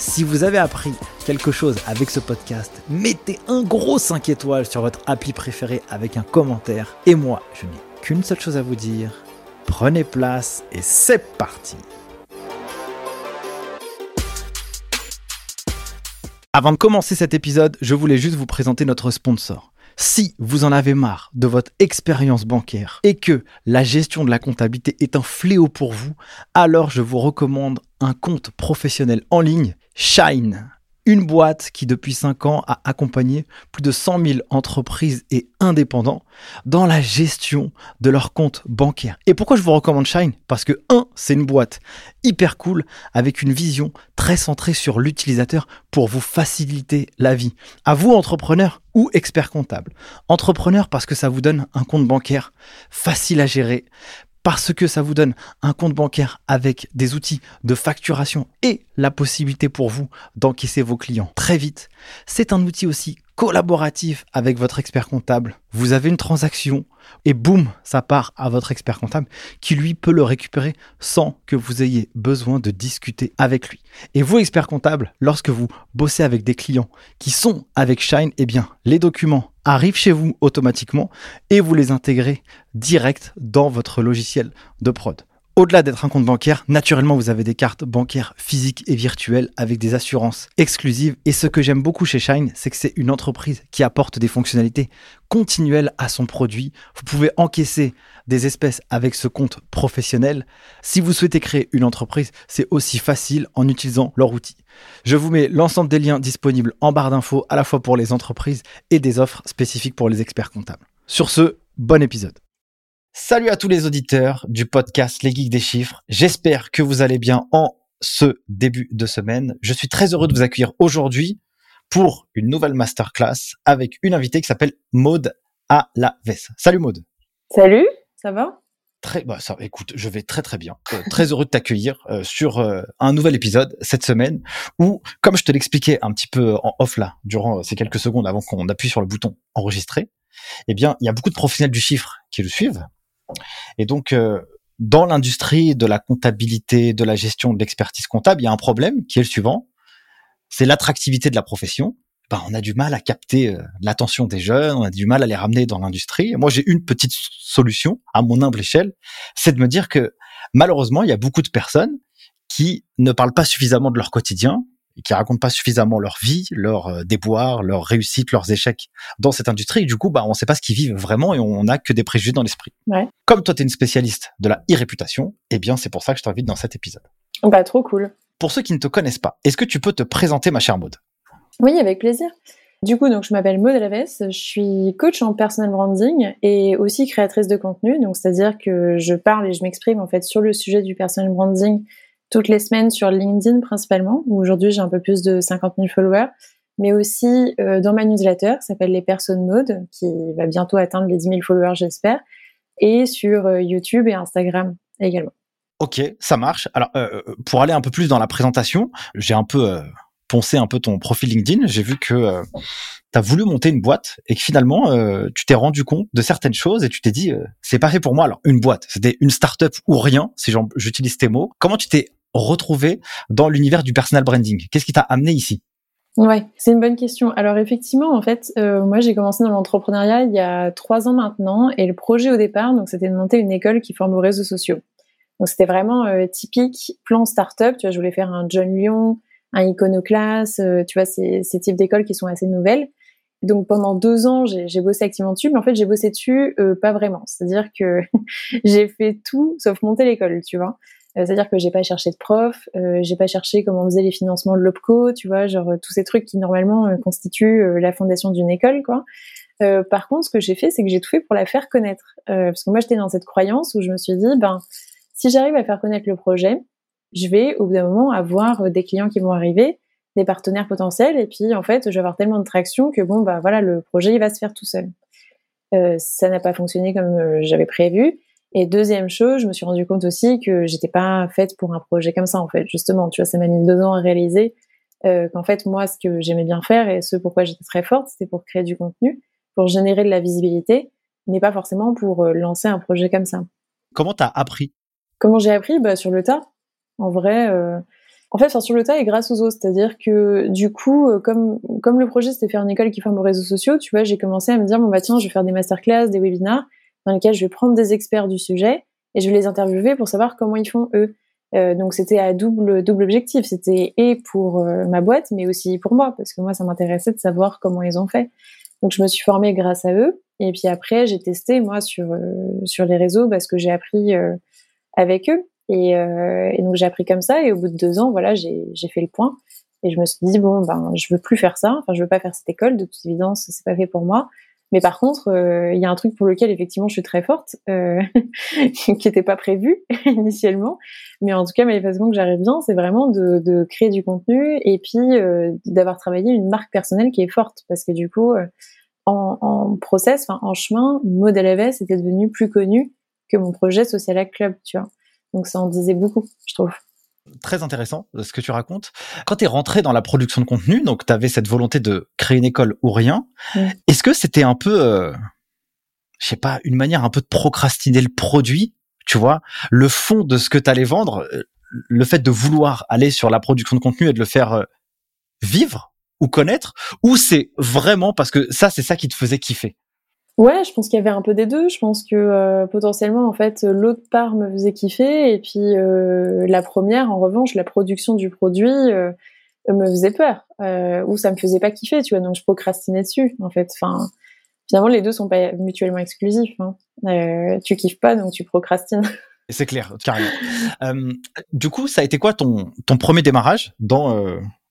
Si vous avez appris quelque chose avec ce podcast, mettez un gros 5 étoiles sur votre appli préféré avec un commentaire. Et moi, je n'ai qu'une seule chose à vous dire. Prenez place et c'est parti Avant de commencer cet épisode, je voulais juste vous présenter notre sponsor. Si vous en avez marre de votre expérience bancaire et que la gestion de la comptabilité est un fléau pour vous, alors je vous recommande un compte professionnel en ligne Shine, une boîte qui depuis 5 ans a accompagné plus de 100 000 entreprises et indépendants dans la gestion de leurs comptes bancaires. Et pourquoi je vous recommande Shine? Parce que 1, c'est une boîte hyper cool avec une vision très centrée sur l'utilisateur pour vous faciliter la vie. À vous entrepreneur ou expert comptable. Entrepreneur parce que ça vous donne un compte bancaire facile à gérer, parce que ça vous donne un compte bancaire avec des outils de facturation et la possibilité pour vous d'encaisser vos clients très vite. C'est un outil aussi collaboratif avec votre expert comptable. Vous avez une transaction et boum, ça part à votre expert comptable qui lui peut le récupérer sans que vous ayez besoin de discuter avec lui. Et vous, expert comptable, lorsque vous bossez avec des clients qui sont avec Shine, eh bien, les documents arrivent chez vous automatiquement et vous les intégrez direct dans votre logiciel de prod. Au-delà d'être un compte bancaire, naturellement, vous avez des cartes bancaires physiques et virtuelles avec des assurances exclusives. Et ce que j'aime beaucoup chez Shine, c'est que c'est une entreprise qui apporte des fonctionnalités continuelles à son produit. Vous pouvez encaisser des espèces avec ce compte professionnel. Si vous souhaitez créer une entreprise, c'est aussi facile en utilisant leur outil. Je vous mets l'ensemble des liens disponibles en barre d'infos à la fois pour les entreprises et des offres spécifiques pour les experts comptables. Sur ce, bon épisode. Salut à tous les auditeurs du podcast Les Geeks des Chiffres. J'espère que vous allez bien en ce début de semaine. Je suis très heureux de vous accueillir aujourd'hui pour une nouvelle masterclass avec une invitée qui s'appelle Maude Alaves. Salut Maude. Salut, ça va? Très, bah ça, écoute, je vais très très bien. Euh, très heureux de t'accueillir euh, sur euh, un nouvel épisode cette semaine où, comme je te l'expliquais un petit peu en off là, durant ces quelques secondes avant qu'on appuie sur le bouton enregistrer, eh bien, il y a beaucoup de professionnels du chiffre qui le suivent et donc, euh, dans l'industrie de la comptabilité, de la gestion de l'expertise comptable, il y a un problème qui est le suivant, c'est l'attractivité de la profession. Ben, on a du mal à capter euh, l'attention des jeunes, on a du mal à les ramener dans l'industrie. Moi, j'ai une petite solution à mon humble échelle, c'est de me dire que malheureusement, il y a beaucoup de personnes qui ne parlent pas suffisamment de leur quotidien, et qui racontent pas suffisamment leur vie, leurs euh, déboires, leurs réussites, leurs échecs dans cette industrie. du coup, bah, on ne sait pas ce qu'ils vivent vraiment et on n'a que des préjugés dans l'esprit. Comme toi, tu es une spécialiste de la e-réputation, eh bien, c'est pour ça que je t'invite dans cet épisode. Bah, trop cool. Pour ceux qui ne te connaissent pas, est-ce que tu peux te présenter, ma chère Maude? Oui, avec plaisir. Du coup, donc je m'appelle Maud Alaves, je suis coach en personal branding et aussi créatrice de contenu. Donc, c'est-à-dire que je parle et je m'exprime en fait sur le sujet du personal branding toutes les semaines sur LinkedIn principalement, où aujourd'hui j'ai un peu plus de 50 000 followers, mais aussi euh, dans ma newsletter qui s'appelle Les Personnes Mode, qui va bientôt atteindre les 10 000 followers j'espère, et sur euh, YouTube et Instagram également. Ok, ça marche. Alors, euh, pour aller un peu plus dans la présentation, j'ai un peu poncé un peu ton profil LinkedIn. J'ai vu que tu as voulu monter une boîte et que finalement, tu t'es rendu compte de certaines choses et tu t'es dit, c'est pas fait pour moi. Alors, une boîte, c'était une start-up ou rien, si j'utilise tes mots. Comment tu t'es retrouver dans l'univers du personal branding Qu'est-ce qui t'a amené ici? Ouais, c'est une bonne question. Alors effectivement, en fait, euh, moi j'ai commencé dans l'entrepreneuriat il y a trois ans maintenant, et le projet au départ, donc c'était de monter une école qui forme aux réseaux sociaux. Donc c'était vraiment euh, typique plan startup. Tu vois, je voulais faire un John Lyon, un Iconoclast, euh, tu vois, ces, ces types d'écoles qui sont assez nouvelles. Donc pendant deux ans, j'ai bossé activement dessus, mais en fait j'ai bossé dessus pas vraiment. C'est-à-dire que j'ai fait tout sauf monter l'école, tu vois. C'est-à-dire que j'ai pas cherché de prof, j'ai pas cherché comment on faisait les financements de l'OPCO, tu vois, genre tous ces trucs qui normalement constituent la fondation d'une école, quoi. par contre, ce que j'ai fait, c'est que j'ai tout fait pour la faire connaître. parce que moi, j'étais dans cette croyance où je me suis dit, ben, si j'arrive à faire connaître le projet, je vais au bout d'un moment avoir des clients qui vont arriver, des partenaires potentiels, et puis en fait, je vais avoir tellement de traction que bon, bah voilà, le projet il va se faire tout seul. Euh, ça n'a pas fonctionné comme euh, j'avais prévu. Et deuxième chose, je me suis rendu compte aussi que j'étais pas faite pour un projet comme ça en fait. Justement, tu vois, ça m'a mis deux ans à réaliser euh, qu'en fait moi, ce que j'aimais bien faire et ce pourquoi j'étais très forte, c'était pour créer du contenu, pour générer de la visibilité, mais pas forcément pour lancer un projet comme ça. Comment t'as appris? Comment j'ai appris? Bah, Sur le tas. En vrai, en fait, sur le tas et grâce aux autres. C'est-à-dire que du coup, euh, comme, comme le projet c'était faire une école qui forme aux réseaux sociaux, tu vois, j'ai commencé à me dire, bon bah tiens, je vais faire des masterclass, des webinars, dans lesquels je vais prendre des experts du sujet et je vais les interviewer pour savoir comment ils font eux. Euh, donc c'était à double double objectif. C'était et pour euh, ma boîte, mais aussi pour moi, parce que moi ça m'intéressait de savoir comment ils ont fait. Donc je me suis formée grâce à eux. Et puis après j'ai testé moi sur sur les réseaux parce que j'ai appris avec eux. Et, euh, et donc j'ai appris comme ça. Et au bout de deux ans, voilà, j'ai fait le point. Et je me suis dit bon, ben je veux plus faire ça. Enfin, je veux pas faire cette école. De toute évidence, c'est pas fait pour moi. Mais par contre, euh, il y a un truc pour lequel effectivement je suis très forte, euh, qui n'était pas prévu initialement. Mais en tout cas, ma façon que j'arrive bien, c'est vraiment de, de, créer du contenu et puis euh, d'avoir travaillé une marque personnelle qui est forte, parce que du coup, euh, en, en process, en chemin, Model AVS était devenu plus connu que mon projet Social Club, tu vois. Donc ça en disait beaucoup, je trouve. Très intéressant euh, ce que tu racontes. Quand tu es rentré dans la production de contenu, donc tu avais cette volonté de créer une école ou rien, est-ce que c'était un peu, euh, je sais pas, une manière un peu de procrastiner le produit, tu vois, le fond de ce que tu allais vendre, euh, le fait de vouloir aller sur la production de contenu et de le faire euh, vivre ou connaître, ou c'est vraiment parce que ça, c'est ça qui te faisait kiffer? Ouais, je pense qu'il y avait un peu des deux. Je pense que euh, potentiellement, en fait, l'autre part me faisait kiffer, et puis euh, la première, en revanche, la production du produit euh, me faisait peur, ou ça me faisait pas kiffer, tu vois. Donc je procrastinais dessus, en fait. Enfin, finalement, les deux sont pas mutuellement exclusifs. Hein. tu kiffes pas, donc tu procrastines. C'est clair, carrément. du coup, ça a été quoi ton ton premier démarrage dans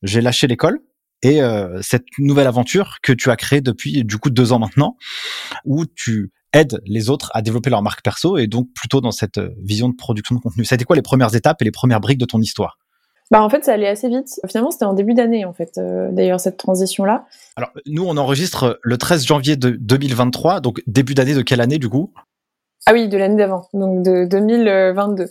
j'ai lâché l'école? Et euh, cette nouvelle aventure que tu as créée depuis du coup deux ans maintenant, où tu aides les autres à développer leur marque perso et donc plutôt dans cette euh, vision de production de contenu. Été quoi les premières étapes et les premières briques de ton histoire? Bah en fait ça allait assez vite. Finalement c'était en début d'année en fait euh, d'ailleurs cette transition là. Alors nous on enregistre le 13 janvier de 2023 donc début d'année de quelle année du coup? Ah oui de l'année d'avant donc de 2022.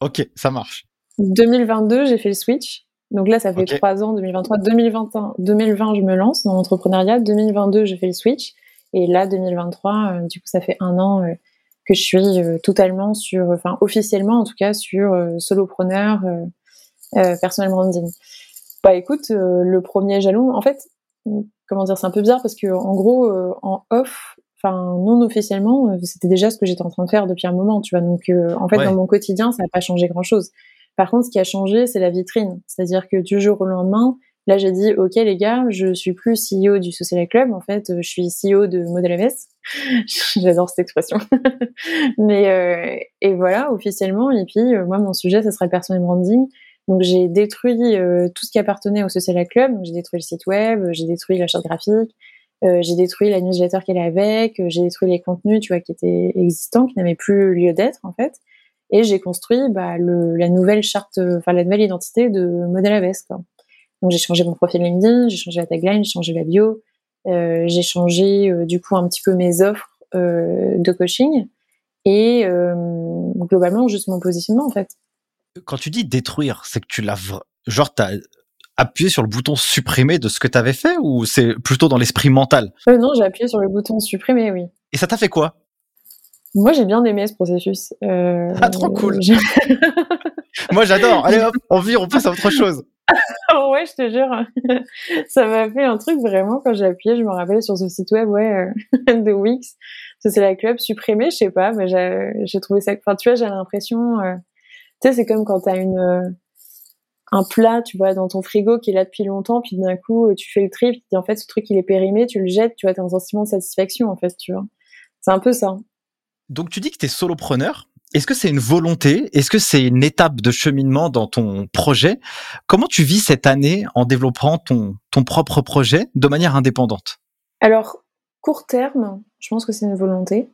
Ok ça marche. 2022 j'ai fait le switch donc là, ça fait trois ans, 2023, 2021, 2020, je me lance dans l'entrepreneuriat. 2022, je fais le switch. Et là, 2023, euh, du coup, ça fait un an euh, que je suis euh, totalement sur, enfin, officiellement en tout cas, sur solopreneur, personal branding. Bah écoute, le premier jalon, en fait, comment dire, c'est un peu bizarre parce que en gros, en off, enfin non officiellement, c'était déjà ce que j'étais en train de faire depuis un moment, tu vois. Donc en fait, dans mon quotidien, ça n'a pas changé grand chose. Par contre, ce qui a changé, c'est la vitrine. C'est-à-dire que du jour au lendemain, là, j'ai dit, OK, les gars, je suis plus CEO du Social Club. En fait, je suis CEO de Model MS. J'adore cette expression. Mais, euh, et voilà, officiellement. Et puis, euh, moi, mon sujet, ça serait personal branding. Donc, j'ai détruit euh, tout ce qui appartenait au Social Club. J'ai détruit le site web, j'ai détruit la charte graphique, j'ai détruit la newsletter qu'elle avait avec, j'ai détruit les contenus, tu vois, qui étaient existants, qui n'avaient plus lieu d'être, en fait et j'ai construit bah, le, la nouvelle charte, enfin la nouvelle identité de Modèle AVS. Quoi. Donc j'ai changé mon profil LinkedIn, j'ai changé la tagline, j'ai changé la bio, euh, j'ai changé euh, du coup un petit peu mes offres euh, de coaching et globalement juste mon positionnement en fait. Quand tu dis détruire, c'est que tu l'as genre t'as appuyé sur le bouton supprimer de ce que tu avais fait ou c'est plutôt dans l'esprit mental? Non, j'ai appuyé sur le bouton supprimer, oui. Et ça t'a fait quoi? Moi, j'ai bien aimé ce processus. Euh, ah, trop cool. Moi, j'adore. Allez hop, on vire, on passe à autre chose. ouais, je te jure. ça m'a fait un truc vraiment quand j'ai appuyé. Je me rappelle sur ce site web, ouais, euh, de Wix. C'est la club supprimée, je sais pas, mais j'ai trouvé ça. Enfin, tu vois, j'ai l'impression. Euh, tu sais, c'est comme quand t'as une euh, un plat, tu vois, dans ton frigo qui est là depuis longtemps, puis d'un coup, tu fais le tri, puis en fait, ce truc, il est périmé, tu le jettes, tu vois, t'as un sentiment de satisfaction, en fait, tu vois. C'est un peu ça. Donc tu dis que tu es solopreneur est-ce que c'est une volonté? Est-ce que c'est une étape de cheminement dans ton projet? Comment tu vis cette année en développant ton, ton propre projet de manière indépendante? Alors, court terme, je pense que c'est une volonté.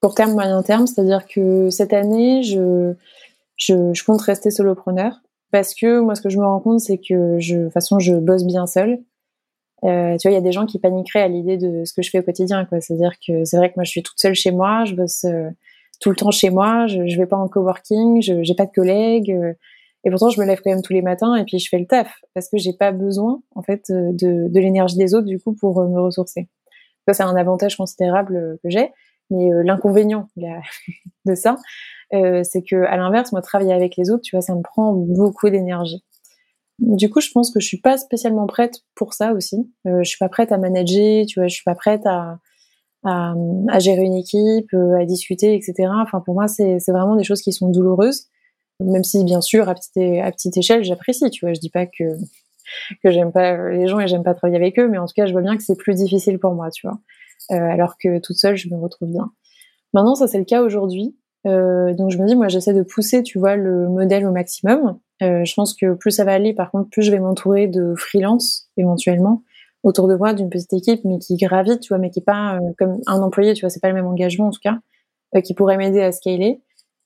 Court terme, moyen terme, c'est-à-dire que cette année, je, je, compte rester solopreneur parce que moi, ce que je me rends compte, c'est que je, de toute façon, je bosse bien seule. Euh, tu vois, il y a des gens qui paniqueraient à l'idée de ce que je fais au quotidien. C'est-à-dire que c'est vrai que moi, je suis toute seule chez moi, je bosse euh, tout le temps chez moi, je, je vais pas en coworking, je j'ai pas de collègues. Euh, et pourtant, je me lève quand même tous les matins et puis je fais le taf parce que j'ai pas besoin, en fait, de, de l'énergie des autres, du coup, pour me ressourcer. Ça, c'est un avantage considérable que j'ai. Mais l'inconvénient de ça, euh, c'est que à l'inverse, moi, travailler avec les autres, tu vois, ça me prend beaucoup d'énergie. Du coup, je pense que je suis pas spécialement prête pour ça aussi. Euh, je suis pas prête à manager, tu vois, je suis pas prête à, à, à gérer une équipe, euh, à discuter, etc. Enfin, pour moi, c'est vraiment des choses qui sont douloureuses. Même si, bien sûr, à petite, à petite échelle, j'apprécie, tu vois. Je dis pas que que j'aime pas les gens et j'aime pas travailler avec eux, mais en tout cas, je vois bien que c'est plus difficile pour moi, tu vois. Euh, alors que toute seule, je me retrouve bien. Maintenant, ça c'est le cas aujourd'hui. Euh, donc je me dis, moi, j'essaie de pousser, tu vois, le modèle au maximum. Euh, je pense que plus ça va aller, par contre, plus je vais m'entourer de freelance éventuellement autour de moi d'une petite équipe, mais qui gravite, tu vois, mais qui est pas euh, comme un employé, tu vois, c'est pas le même engagement en tout cas, euh, qui pourrait m'aider à scaler.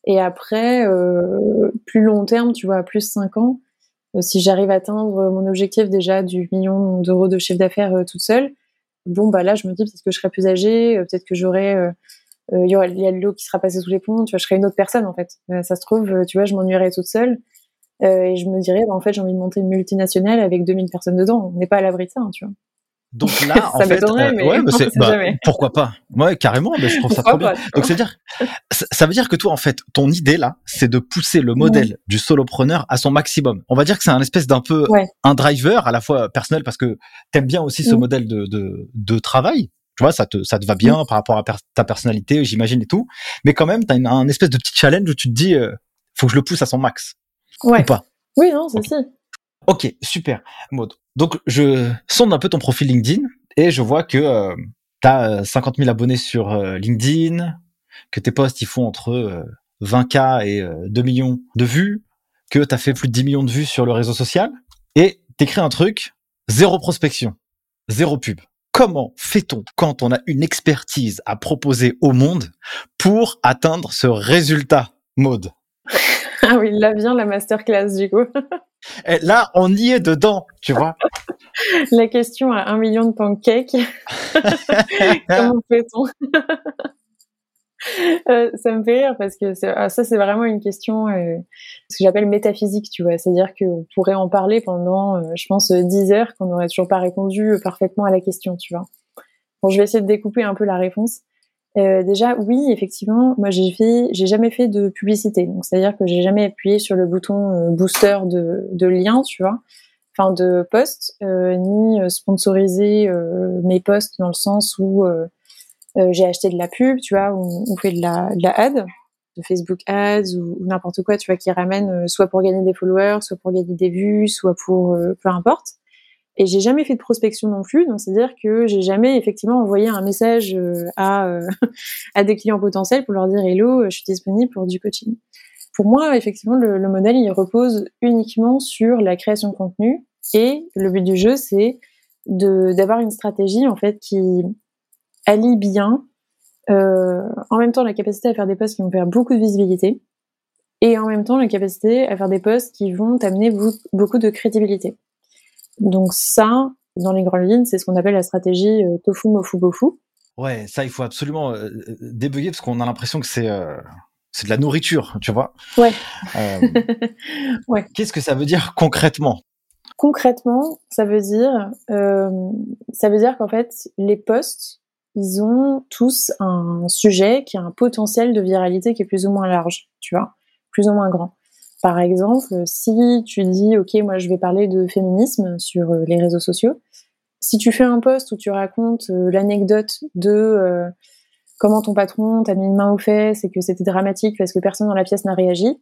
Et après, euh, plus long terme, tu vois, plus 5 ans, si j'arrive à atteindre mon objectif déjà du million d'euros de chiffre d'affaires toute seule, bon bah là je me dis peut-être que je serai plus âgée, peut-être que j'aurai il y, aura, il y a l'eau qui sera passée sous les ponts, tu vois, je serai une autre personne en fait. ça se trouve, tu vois, je m'ennuierai toute seule euh, et je me dirais, bah, en fait, j'ai envie de monter une multinationale avec 2000 personnes dedans. On n'est pas à l'abri de ça, hein, tu vois. Donc là, en fait, euh, mais ouais, bah, pourquoi pas Ouais, carrément. Mais je trouve ça trop bien. Donc c'est dire, ça veut dire que toi, en fait, ton idée là, c'est de pousser le modèle du solopreneur à son maximum. On va dire que c'est un espèce d'un peu un driver à la fois personnel parce que t'aimes bien aussi ce mm. modèle de, de, de travail. Tu vois, ça te ça te va bien mm. par rapport à ta personnalité, j'imagine et tout. Mais quand même, t'as un espèce de petit challenge où tu te dis, euh, faut que je le pousse à son max. Ouais. Ou pas Oui, non, c'est okay. si. Ok, super, Maud. Donc, je sonde un peu ton profil LinkedIn et je vois que euh, tu as 50 000 abonnés sur euh, LinkedIn, que tes posts ils font entre 20K euh, et 2 millions de vues, que tu as fait plus de 10 millions de vues sur le réseau social et t'écris un truc, zéro prospection, zéro pub. Comment fait-on quand on a une expertise à proposer au monde pour atteindre ce résultat, Maud ah oui, là vient la masterclass du coup. Et là, on y est dedans, tu vois. la question à un million de pancakes. Comment fait-on? euh, ça me fait rire parce que ah, ça c'est vraiment une question euh, ce que j'appelle métaphysique tu vois. C'est à dire qu'on pourrait en parler pendant euh, je pense dix heures qu'on n'aurait toujours pas répondu parfaitement à la question tu vois. Bon je vais essayer de découper un peu la réponse. Déjà, oui, effectivement, moi j'ai fait, j'ai jamais fait de publicité. Donc c'est-à-dire que j'ai jamais appuyé sur le bouton booster de, de lien, tu vois, enfin de post, euh, ni sponsoriser mes posts dans le sens où j'ai acheté de la pub, tu vois, ou fait de la, de la ad, de Facebook Ads ou, n'importe quoi, tu vois, qui ramène soit pour gagner des followers, soit pour gagner des vues, soit pour peu importe. Et j'ai jamais fait de prospection non plus, donc c'est-à-dire que j'ai jamais effectivement envoyé un message euh, à, euh, à des clients potentiels pour leur dire hello, je suis disponible pour du coaching. Pour moi, effectivement, le, le modèle il repose uniquement sur la création de contenu et le but du jeu c'est d'avoir une stratégie en fait qui allie bien euh, en même temps la capacité à faire des posts qui vont faire beaucoup de visibilité et en même temps la capacité à faire des posts qui vont amener beaucoup de crédibilité. Donc ça, dans les grandes lignes, c'est ce qu'on appelle la stratégie euh, tofu mofu bofu. Ouais, ça il faut absolument euh, débugger parce qu'on a l'impression que c'est euh, c'est de la nourriture, tu vois. Ouais. ouais. Qu'est-ce que ça veut dire concrètement? Concrètement, ça veut dire ça veut dire qu'en fait les posts ils ont tous un sujet qui a un potentiel de viralité qui est plus ou moins large, tu vois, plus ou moins grand. Par exemple, si tu dis, OK, moi je vais parler de féminisme sur euh, les réseaux sociaux, si tu fais un post où tu racontes euh, l'anecdote de euh, comment ton patron t'a mis une main aux fesses et que c'était dramatique parce que personne dans la pièce n'a réagi,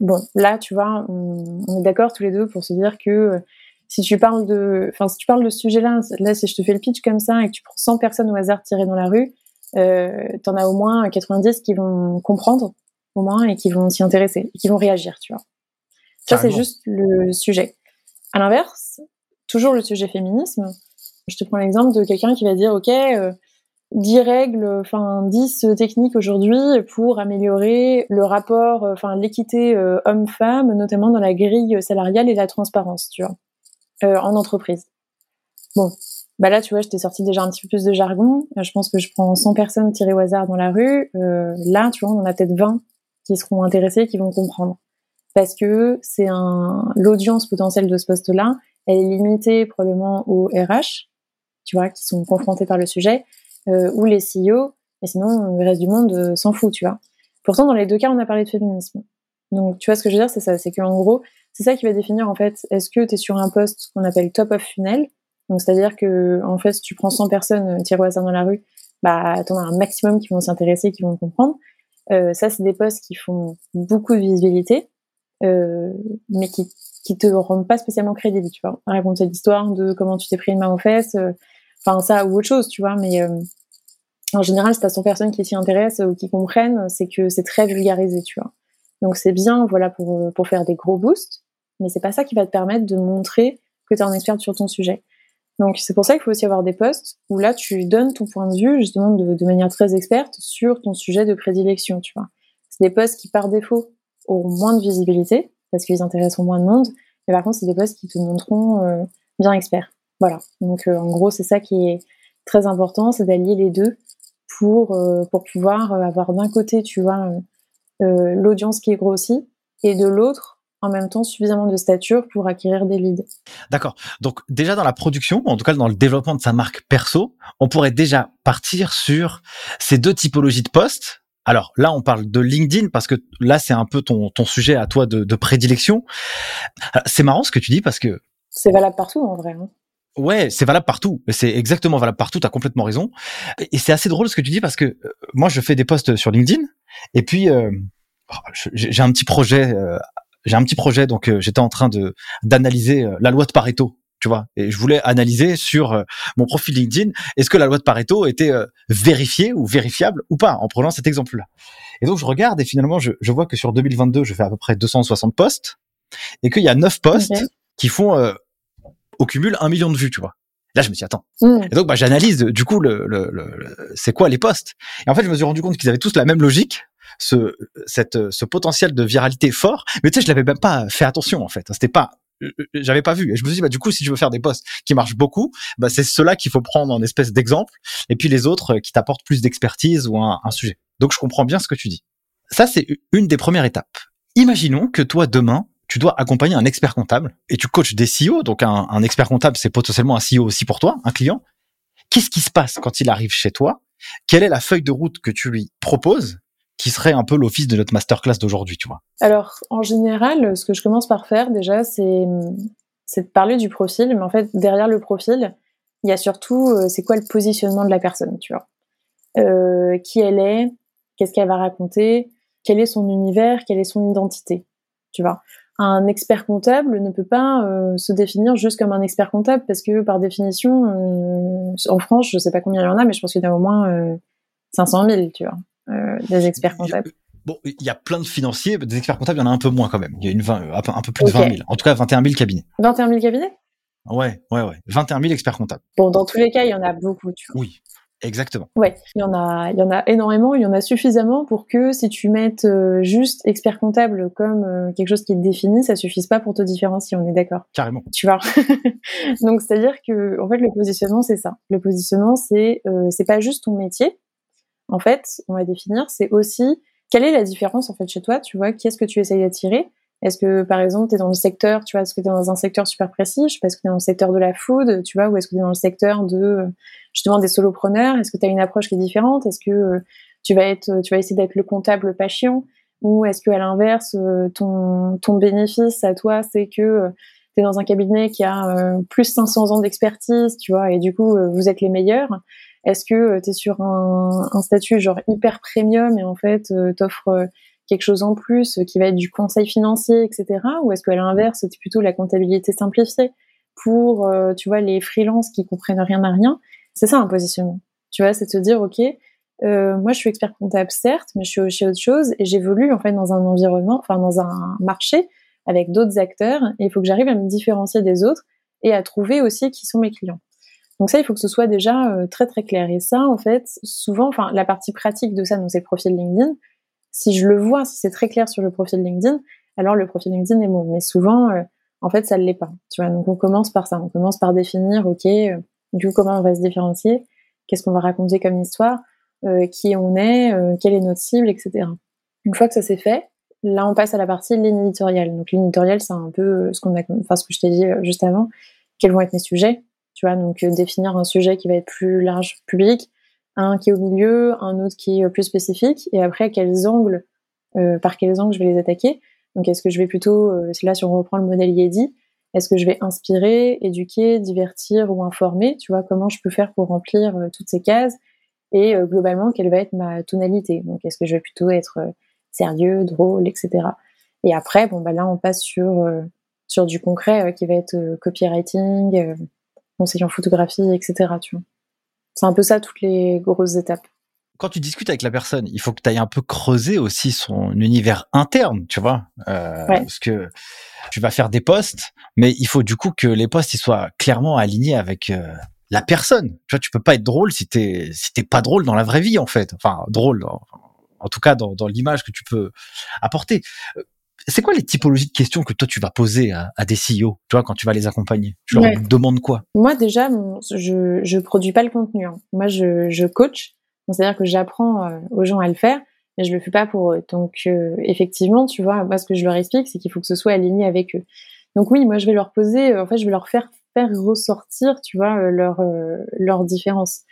bon, là, tu vois, on, est d'accord tous les deux pour se dire que si tu parles de, enfin, si tu parles de ce sujet-là, là, si je te fais le pitch comme ça et que tu prends 100 personnes au hasard tirées dans la rue, euh, t'en as au moins 90 qui vont comprendre au moins et qui vont s'y intéresser, et qui vont réagir, tu vois. Ça, c'est juste le sujet. À l'inverse, toujours le sujet féminisme. Je te prends l'exemple de quelqu'un qui va dire, OK, euh, 10 règles, enfin 10 techniques aujourd'hui pour améliorer le rapport, enfin l'équité euh, homme-femme, notamment dans la grille salariale et la transparence, tu vois, euh, en entreprise. Bon, bah là, tu vois, je t'ai sorti déjà un petit peu plus de jargon. Je pense que je prends 100 personnes tirées au hasard dans la rue. Euh, là, tu vois, on en a peut-être 20 qui seront intéressés, qui vont comprendre. Parce que c'est un l'audience potentielle de ce poste-là, elle est limitée probablement aux RH, tu vois, qui sont confrontés par le sujet, euh, ou les CEO, et sinon le reste du monde euh, s'en fout, tu vois. Pourtant, dans les deux cas, on a parlé de féminisme. Donc, tu vois ce que je veux dire, c'est ça, c'est qu'en gros, c'est ça qui va définir en fait, est-ce que tu es sur un poste qu'on appelle top of funnel, donc c'est-à-dire que en fait, si tu prends 100 personnes euh, tirées au hasard dans la rue, bah t'en as un maximum qui vont s'intéresser, qui vont comprendre. Euh, ça, c'est des postes qui font beaucoup de visibilité, euh, mais qui qui te rendent pas spécialement crédible, tu vois. Raconter l'histoire de comment tu t'es pris une main aux fesses, euh, enfin ça ou autre chose, tu vois. Mais euh, en général, si t'as 100 personnes qui s'y intéressent ou qui comprennent, c'est que c'est très vulgarisé, tu vois. Donc c'est bien, voilà, pour pour faire des gros boosts, mais c'est pas ça qui va te permettre de montrer que tu es un expert sur ton sujet. Donc c'est pour ça qu'il faut aussi avoir des postes où là tu donnes ton point de vue justement de, de manière très experte sur ton sujet de prédilection, tu vois. C'est des postes qui par défaut auront moins de visibilité parce qu'ils intéresseront moins de monde, mais par contre c'est des postes qui te montreront euh, bien experts. Voilà. Donc euh, en gros, c'est ça qui est très important, c'est d'allier les deux pour euh, pour pouvoir avoir d'un côté, tu vois, l'audience qui est grossie et de l'autre en même temps suffisamment de stature pour acquérir des leads. D'accord. Donc déjà dans la production, en tout cas dans le développement de sa marque perso, on pourrait déjà partir sur ces deux typologies de postes. Alors là, on parle de LinkedIn parce que là, c'est un peu ton, ton sujet à toi de, de prédilection. C'est marrant ce que tu dis parce que... C'est valable partout en vrai. Hein. Ouais, c'est valable partout. C'est exactement valable partout. T'as complètement raison. Et c'est assez drôle ce que tu dis parce que euh, moi, je fais des posts sur LinkedIn et puis euh, oh, j'ai un petit projet. Euh, j'ai un petit projet, donc euh, j'étais en train de d'analyser euh, la loi de Pareto. Tu vois, et je voulais analyser sur mon profil LinkedIn est-ce que la loi de Pareto était vérifiée ou vérifiable ou pas en prenant cet exemple-là. Et donc je regarde et finalement je, je, vois que sur 2022 je fais à peu près 260 posts et qu'il y a 9 posts okay. qui font au cumul un million de vues, tu vois. Là, je me dis attends. Mmh. Et donc, bah, j'analyse du coup le, le, le, c'est quoi les posts. Et en fait, je me suis rendu compte qu'ils avaient tous la même logique, ce, cette, ce potentiel de viralité fort. Mais tu sais, je l'avais même pas fait attention en fait. C'était pas, j'avais pas vu. Et je me suis dit bah du coup, si je veux faire des posts qui marchent beaucoup, bah c'est cela qu'il faut prendre en espèce d'exemple. Et puis les autres qui t'apportent plus d'expertise ou un, un sujet. Donc, je comprends bien ce que tu dis. Ça, c'est une des premières étapes. Imaginons que toi demain tu dois accompagner un expert comptable et tu coaches des CEO. Donc un, un expert comptable, c'est potentiellement un CEO aussi pour toi, un client. Qu'est-ce qui se passe quand il arrive chez toi? Quelle est la feuille de route que tu lui proposes? Qui serait un peu l'office de notre masterclass d'aujourd'hui, tu vois. Alors, en général, ce que je commence par faire déjà, c'est de parler du profil, mais en fait, derrière le profil, il y a surtout, euh, c'est quoi le positionnement de la personne, tu vois. Euh, Qui elle est Qu'est-ce qu'elle va raconter Quel est son univers Quelle est son identité Tu vois. Un expert comptable ne peut pas euh, se définir juste comme un expert comptable parce que par définition, en France, je sais pas combien il y en a, mais je pense qu'il y en a au moins euh, 500 000, tu vois, des experts comptables. Bon, il y a plein de financiers, des experts comptables, il y en a un peu moins quand même. Il y a une 20, un peu plus de okay. 20 000. En tout cas, 21 000 cabinets. 21 000 cabinets? Ouais, ouais, ouais. 21 000 experts comptables. Bon, dans tous les cas, il y en a beaucoup, tu vois. Oui. Exactement. Ouais, il y en a, il y en a énormément, il y en a suffisamment pour que si tu mettes euh, juste expert comptable comme euh, quelque chose qui est défini, ça suffise pas pour te différencier, on est d'accord? Carrément. Tu vois? Donc c'est à dire que en fait le positionnement c'est ça. Le positionnement c'est euh, c'est pas juste ton métier. En fait, on va définir, c'est aussi quelle est la différence en fait chez toi. Tu vois, qu'est-ce que tu essayes d'attirer? Est-ce que, par exemple, tu es dans le secteur, tu vois, est-ce que tu es dans un secteur super précis Je sais pas, est-ce que tu es dans le secteur de la food, tu vois, ou est-ce que tu es dans le secteur de, justement, des solopreneurs? Est-ce que tu as une approche qui est différente? Est-ce que euh, tu vas être, tu vas essayer d'être le comptable pas Ou est-ce que, à l'inverse, euh, ton, ton bénéfice à toi, c'est que euh, tu es dans un cabinet qui a plus 500 ans d'expertise, tu vois, et du coup, vous êtes les meilleurs? Est-ce que tu es sur un, statut genre hyper premium et en fait, t'offres quelque chose en plus qui va être du conseil financier, etc. Ou est-ce qu'à l'inverse, c'est plutôt la comptabilité simplifiée pour, euh, tu vois, les freelances qui comprennent rien à rien? C'est ça un positionnement. Tu vois, c'est de dire, ok, moi, je suis expert comptable, certes, mais je suis aussi autre chose et j'évolue en fait dans un environnement, enfin dans un marché avec d'autres acteurs. Et il faut que j'arrive à me différencier des autres et à trouver aussi qui sont mes clients. Donc ça, il faut que ce soit déjà euh, très très clair. Et ça, en fait, souvent, enfin, la partie pratique de ça, donc c'est le profil LinkedIn. Si je le vois, si c'est très clair sur le profil LinkedIn, alors le profil LinkedIn est bon. Mais souvent, euh, en fait, ça ne l'est pas. Tu vois, donc on commence par ça. On commence par définir, ok, euh, du coup, comment on va se différencier, qu'est-ce qu'on va raconter comme histoire, qui on est, quelle est notre cible, etc. Une fois que ça s'est fait, là, on passe à la partie ligne éditoriale. Donc ligne éditoriale, c'est un peu ce qu'on a, enfin ce que je t'ai dit juste avant. Quels vont être mes sujets donc euh, définir un sujet qui va être plus large public, un qui est au milieu, un autre qui est euh, plus spécifique, et après quels angles, euh, par quels angles je vais les attaquer. Donc est-ce que je vais plutôt, c'est là si on reprend le modèle Yedi, est-ce que je vais inspirer, éduquer, divertir ou informer, tu vois, comment je peux faire pour remplir toutes ces cases, et globalement quelle va être ma tonalité. Donc est-ce que je vais plutôt être sérieux, drôle, etc. Et après, bon bah là on passe sur sur du concret qui va être copywriting, conseiller en photographie, etc. Tu vois. C'est un peu ça toutes les grosses étapes. Quand tu discutes avec la personne, il faut que tu ailles un peu creuser aussi son univers interne, tu vois, euh, parce que tu vas faire des posts, mais il faut du coup que les posts ils soient clairement alignés avec euh, la personne. Tu vois, tu peux pas être drôle si t'es si t'es pas drôle dans la vraie vie en fait. Enfin, drôle, en, en tout cas dans, dans l'image que tu peux apporter. C'est quoi les typologies de questions que toi tu vas poser à, des CEO, tu vois, quand tu vas les accompagner? Tu leur demandes quoi? Moi déjà, je je produis pas le contenu. Hein. Moi, je, je coach, c'est-à-dire que j'apprends euh, aux gens à le faire, mais je le fais pas pour eux. Donc euh, effectivement, tu vois, moi ce que je leur explique, c'est qu'il faut que ce soit aligné avec eux. Donc oui, moi je vais leur poser, euh, en fait, je vais leur faire faire ressortir, tu vois, leur leur différence.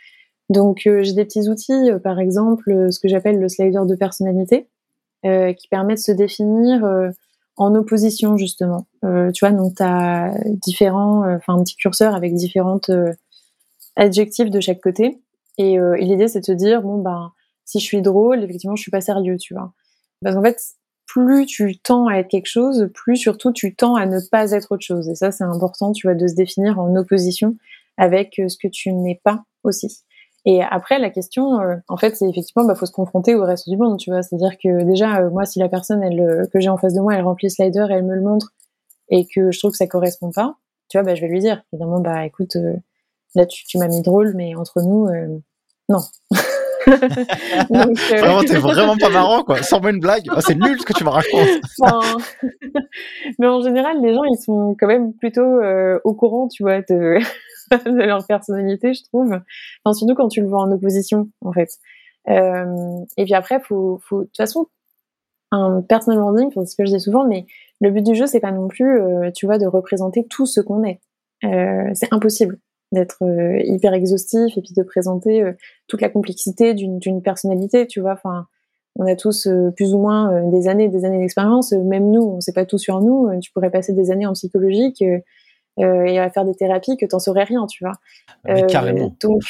Donc j'ai des petits outils, par exemple, ce que j'appelle le slider de personnalité. Euh, qui permet de se définir euh, en opposition justement. Euh, tu vois, donc tu as différents, enfin un petit curseur avec différentes adjectifs de chaque côté. Et, et l'idée c'est de se dire bon ben si je suis drôle, effectivement je suis pas sérieux, tu vois. Parce qu'en fait plus tu tends à être quelque chose, plus surtout tu tends à ne pas être autre chose. Et ça c'est important, tu vois, de se définir en opposition avec ce que tu n'es pas aussi. Et après, la question, euh, en fait, c'est effectivement, bah, faut se confronter au reste du monde, tu vois. C'est-à-dire que déjà, euh, moi, si la personne, elle, euh, que j'ai en face de moi, elle remplit le slider et elle me le montre, et que je trouve que ça correspond pas, tu vois, bah, je vais lui dire, évidemment, bah, écoute, là, tu, tu m'as mis drôle, mais entre nous, non. Donc, vraiment, t'es vraiment pas marrant, quoi. Sans une blague, oh, c'est nul ce que tu me racontes. mais en général, les gens, ils sont quand même plutôt au courant, tu vois, de de leur personnalité, je trouve. Enfin, surtout quand tu le vois en opposition, en fait. Euh, et puis après, faut, faut, de toute façon, un personal branding, c'est ce que je dis souvent, mais le but du jeu, c'est pas non plus, euh, tu vois, de représenter tout ce qu'on est. Euh, c'est impossible d'être hyper exhaustif et puis de présenter toute la complexité d'une personnalité, tu vois. Enfin, on a tous plus ou moins des années, des années d'expérience. Même nous, on sait pas tout sur nous. Tu pourrais passer des années en psychologique et à faire des thérapies que t'en saurais rien, tu vois. Euh, carrément. Donc,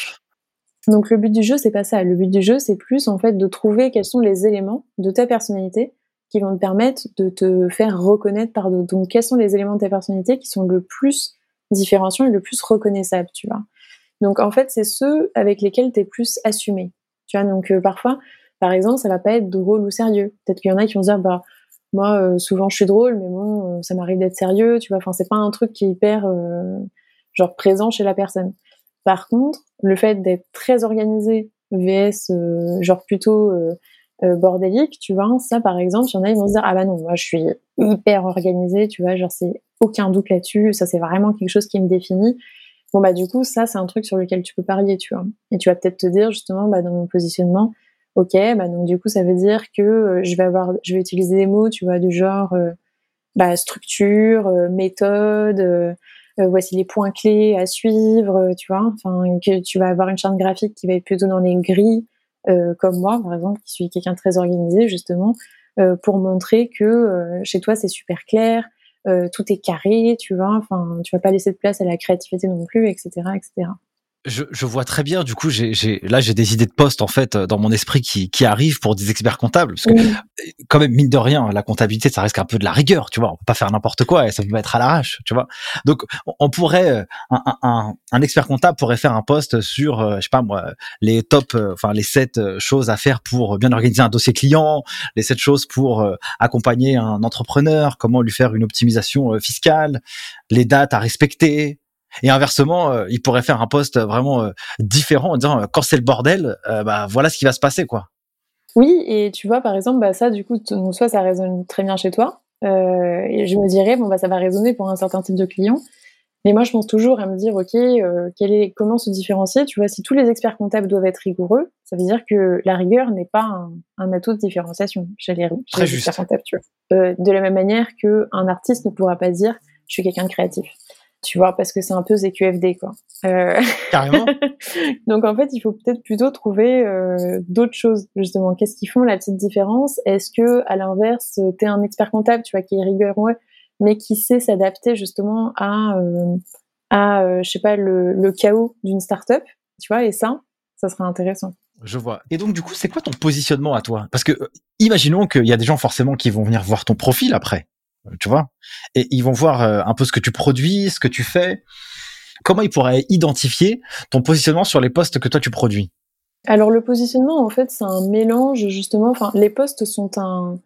donc le but du jeu, c'est pas ça. Le but du jeu, c'est plus en fait de trouver quels sont les éléments de ta personnalité qui vont te permettre de te faire reconnaître par d'autres. Donc quels sont les éléments de ta personnalité qui sont le plus différenciants et le plus reconnaissables, tu vois. Donc en fait, c'est ceux avec lesquels tu es plus assumé. Tu vois, donc euh, parfois, par exemple, ça va pas être drôle ou sérieux. Peut-être qu'il y en a qui vont dire, bah, moi, euh, souvent, je suis drôle, mais bon, euh, ça m'arrive d'être sérieux, tu vois. Enfin, c'est pas un truc qui est hyper euh, genre présent chez la personne. Par contre, le fait d'être très organisé, vs genre plutôt bordélique, tu vois, ça, par exemple, il y en a, ils vont se dire, ah bah non, moi, je suis hyper organisé, tu vois, genre c'est aucun doute là-dessus, ça c'est vraiment quelque chose qui me définit. Bon bah du coup, ça c'est un truc sur lequel tu peux parier, tu vois. Et tu vas peut-être te dire justement, bah dans mon positionnement, Ok, bah donc du coup ça veut dire que euh, je vais avoir, je vais utiliser des mots, tu vois, du genre euh, bah, structure, euh, méthode, voici les points clés à suivre, tu vois. Enfin, que tu vas avoir une charte graphique qui va être plutôt dans les grilles, comme moi par exemple, qui suis quelqu'un très organisé justement, pour montrer que chez toi c'est super clair, tout est carré, tu vois. Enfin, tu vas pas laisser de place à la créativité non plus, etc., etc. je, vois très bien. Du coup, j'ai, là, j'ai des idées de poste en fait dans mon esprit qui, qui arrivent pour des experts comptables. Parce que, quand même, mine de rien, la comptabilité, ça reste un peu de la rigueur. Tu vois, on peut pas faire n'importe quoi et ça peut être à l'arrache. Tu vois. Donc, on pourrait, euh, un, un, un, expert comptable pourrait faire un poste sur, euh, je sais pas moi, les top, euh, enfin les sept choses à faire pour bien organiser un dossier client, les sept choses pour accompagner un entrepreneur, comment lui faire une optimisation fiscale, les dates à respecter et inversement, euh, il pourrait faire un poste vraiment euh, différent en disant euh, quand c'est le bordel, bah voilà ce qui va se passer quoi. Oui, et tu vois par exemple, bah ça du coup, soit ça résonne très bien chez toi, et je me dirais bon bah ça va résonner pour un certain type de client. Mais moi, je pense toujours à me dire, ok, quel est, comment se différencier? Tu vois, si tous les experts comptables doivent être rigoureux, ça veut dire que la rigueur n'est pas un, atout de différenciation chez les, experts comptables. Tu vois. de la même manière qu'un artiste ne pourra pas dire, je suis quelqu'un de créatif tu vois, parce que c'est un peu ZQFD, quoi. Euh... Carrément. Donc en fait, il faut peut-être plutôt trouver euh, d'autres choses, justement. Qu'est-ce qui font la petite différence? Est-ce que, à l'inverse, t'es un expert comptable, tu vois, qui est rigoureux, mais qui sait s'adapter justement à, euh, à, euh, je sais pas, le, le chaos d'une startup, tu vois? Et ça, ça serait intéressant. Je vois. Et donc, du coup, c'est quoi ton positionnement à toi? Parce que, imaginons qu'il y a des gens forcément qui vont venir voir ton profil après tu vois. Et ils vont voir euh, un peu ce que tu produis, ce que tu fais. Comment ils pourraient identifier ton positionnement sur les postes que toi tu produis? Alors le positionnement, en fait, c'est un mélange justement. Enfin, les postes sont un,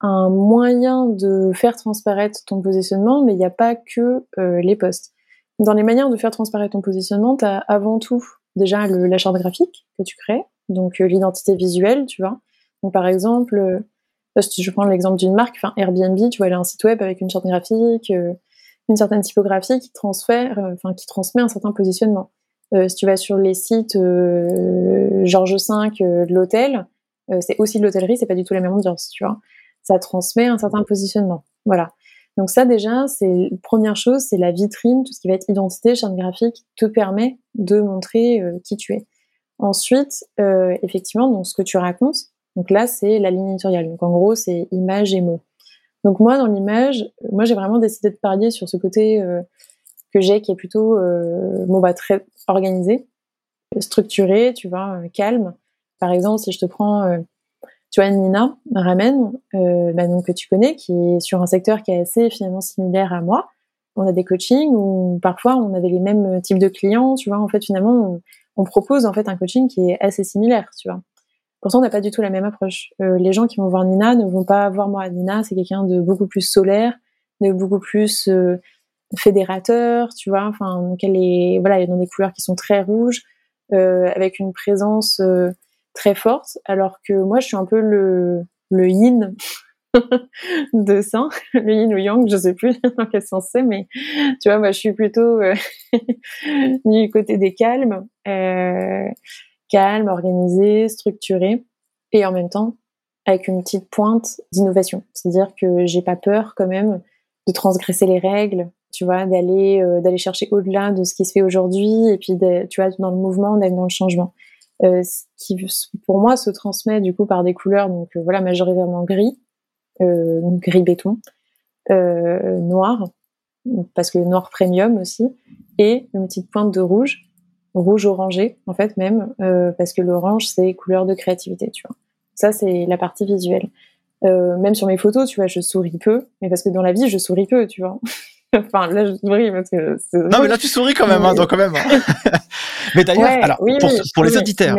un moyen de faire transparaître ton positionnement, mais il n'y a pas que euh, les postes. Dans les manières de faire transparaître ton positionnement, tu as avant tout déjà la charte graphique que tu crées, donc euh, l'identité visuelle, tu vois. Donc par exemple, si je prends l'exemple d'une marque, Airbnb, tu vois, elle a un site web avec une charte graphique, euh, une certaine typographie qui transfère, euh, qui transmet un certain positionnement. Euh, si tu vas sur les sites Georges V de l'hôtel, c'est aussi de l'hôtellerie, c'est pas du tout la même ambiance, tu vois. Ça transmet un certain positionnement. Voilà. Donc ça déjà, c'est première chose, c'est la vitrine, tout ce qui va être identité, charte graphique, te permet de montrer qui tu es. Ensuite, effectivement, donc ce que tu racontes, donc là, c'est la ligne éditoriale. Donc en gros, c'est image et mots. Donc moi, dans l'image, moi j'ai vraiment décidé de parier sur ce côté euh, que j'ai qui est plutôt euh, bon bah très organisé, structuré, tu vois, euh, calme. Par exemple, si je te prends, tu vois, Nina Ramen, bah, donc que tu connais, qui est sur un secteur qui est assez finalement similaire à moi. On a des coachings où parfois on avait les mêmes types de clients, tu vois. En fait, finalement, on, on propose en fait un coaching qui est assez similaire, tu vois. Pourtant, on n'a pas du tout la même approche. Euh, les gens qui vont voir Nina ne vont pas voir moi. Nina, c'est quelqu'un de beaucoup plus solaire, de beaucoup plus euh, fédérateur, tu vois. Enfin, donc elle est, voilà, elle est dans des couleurs qui sont très rouges, euh, avec une présence très forte. Alors que moi, je suis un peu le, le yin de ça, le yin ou yang, je sais plus dans quel sens c'est, mais tu vois, moi, je suis plutôt du côté des calmes. Calme, organisé, structuré, et en même temps avec une petite pointe d'innovation. C'est-à-dire que j'ai pas peur quand même de transgresser les règles, tu vois, d'aller euh, d'aller chercher au-delà de ce qui se fait aujourd'hui, et puis tu vois dans le mouvement, d'être dans le changement. Euh, ce qui pour moi se transmet du coup par des couleurs donc euh, voilà majoritairement gris, gris béton, noir parce que noir premium aussi, et une petite pointe de rouge rouge orangé en fait même euh, parce que l'orange c'est couleur de créativité tu vois. Ça c'est la partie visuelle. Euh, même sur mes photos tu vois je souris peu mais parce que dans la vie je souris peu tu vois. Enfin là je souris parce que non mais là tu souris quand même hein, donc quand même. Hein. mais d'ailleurs alors pour, les auditeurs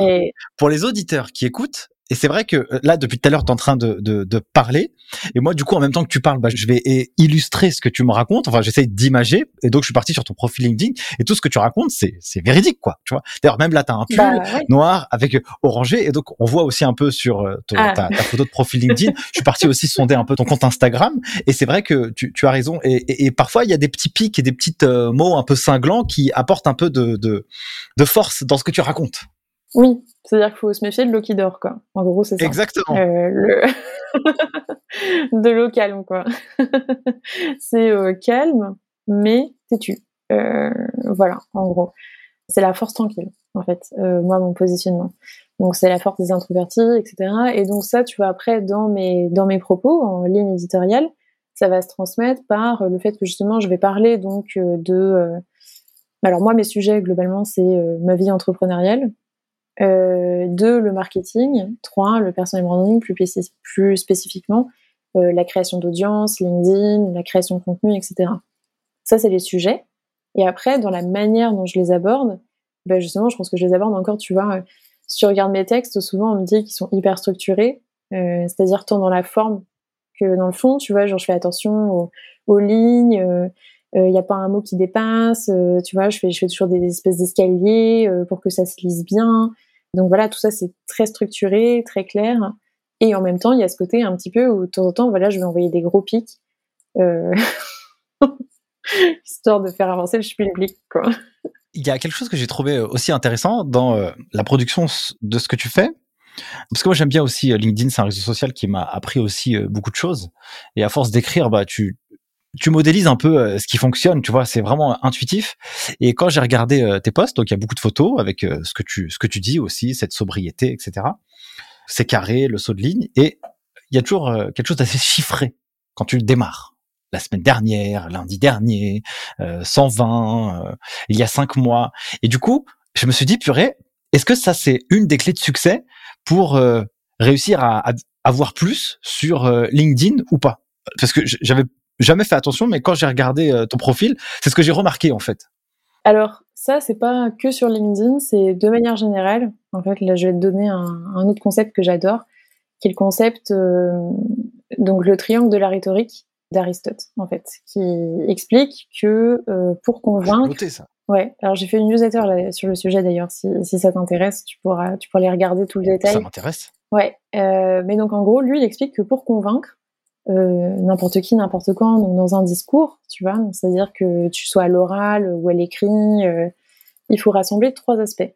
pour les auditeurs qui écoutent et c'est vrai que euh, là, depuis tout à l'heure, tu es en train de, de, de, parler. Et moi, du coup, en même temps que tu parles, bah, je vais illustrer ce que tu me racontes. Enfin, j'essaye d'imager. Et donc, je suis parti sur ton profil LinkedIn. Et tout ce que tu racontes, c'est, c'est véridique, quoi. Tu vois. D'ailleurs, même là, tu as un pull bah, noir avec euh, orangé. Et donc, on voit aussi un peu sur euh, ah. ta, ta, photo de profil LinkedIn. je suis parti aussi sonder un peu ton compte Instagram. Et c'est vrai que tu, tu as raison. Et, et, et, parfois, il y a des petits pics et des petits mots un peu cinglants qui apportent un peu de, de, de force dans ce que tu racontes. Oui, c'est-à-dire qu'il faut se méfier de l'eau qui dort, quoi. En gros, c'est ça. Exactement. Euh, le... de l'eau calme, quoi. c'est euh, calme, mais têtu. Euh, voilà, en gros. C'est la force tranquille, en fait, moi, mon positionnement. Donc, c'est la force des introvertis, etc. Et donc, ça, tu vois, après, dans mes, dans mes propos, en ligne éditoriale, ça va se transmettre par le fait que, justement, je vais parler, donc, de Alors moi, mes sujets, globalement, c'est ma vie entrepreneuriale. Deux, le marketing. Trois, le personal branding, plus, plus spécifiquement, la création d'audience, LinkedIn, la création de contenu, etc. Ça, c'est les sujets. Et après, dans la manière dont je les aborde, ben justement, je pense que je les aborde encore, tu vois, euh, si tu regardes mes textes, souvent on me dit qu'ils sont hyper structurés, euh, c'est-à-dire tant dans la forme que dans le fond, tu vois, genre je fais attention aux, lignes, il euh, n'y a pas un mot qui dépasse, tu vois, je fais, je fais toujours des espèces d'escaliers pour que ça se lise bien. Donc voilà, tout ça c'est très structuré, très clair. Et en même temps, il y a ce côté un petit peu où de temps en temps, voilà, je vais envoyer des gros pics. histoire de faire avancer le public, quoi. Il y a quelque chose que j'ai trouvé euh, aussi intéressant dans euh, la production de ce que tu fais. Parce que moi j'aime bien aussi euh, LinkedIn, c'est un réseau social qui m'a appris aussi beaucoup de choses. Et à force d'écrire, bah tu tu modélises un peu ce qui fonctionne, tu vois, c'est vraiment intuitif. Et quand j'ai regardé tes posts, donc il y a beaucoup de photos avec ce que tu ce que tu dis aussi, cette sobriété, etc. C'est carré, le saut de ligne, et il y a toujours quelque chose d'assez chiffré quand tu démarres la semaine dernière, lundi dernier, 120, euh, euh, il y a cinq mois. Et du coup, je me suis dit, purée, est-ce que ça c'est une des clés de succès pour euh, réussir à, avoir plus sur LinkedIn ou pas? Parce que j'avais jamais fait attention, mais quand j'ai regardé ton profil, c'est ce que j'ai remarqué en fait. Alors ça, c'est pas que sur LinkedIn, c'est de manière générale. En fait, là, je vais te donner un, un autre concept que j'adore, qui est le concept donc le triangle de la rhétorique d'Aristote, en fait, qui explique que euh, pour convaincre. ça. Ouais, alors j'ai fait une newsletter là, sur le sujet d'ailleurs, si, si ça t'intéresse, tu pourras, tu pourras aller regarder tout le détail. Ça m'intéresse. Ouais, euh, mais donc en gros, lui, il explique que pour convaincre euh, n'importe qui, n'importe quand, dans un discours, tu vois, c'est-à-dire que tu sois à l'oral ou à l'écrit, euh, il faut rassembler trois aspects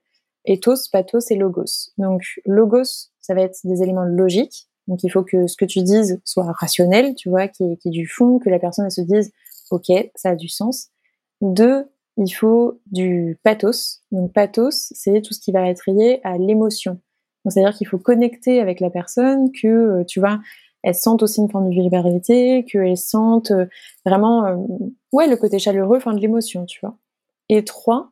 ethos, pathos et logos. Donc logos, ça va être des éléments logiques, donc il faut que ce que tu dises soit rationnel, tu vois, qui est, du fond, que la personne elle se dise ok, ça a du sens. Deux, il faut du pathos. Donc pathos, c'est tout ce qui va être lié à l'émotion. C'est-à-dire qu'il faut connecter avec la personne, que euh, tu vois, elle sente aussi une forme de vulnérabilité, qu'elle sente euh, vraiment, euh, ouais, le côté chaleureux, enfin de l'émotion, tu vois. Et trois,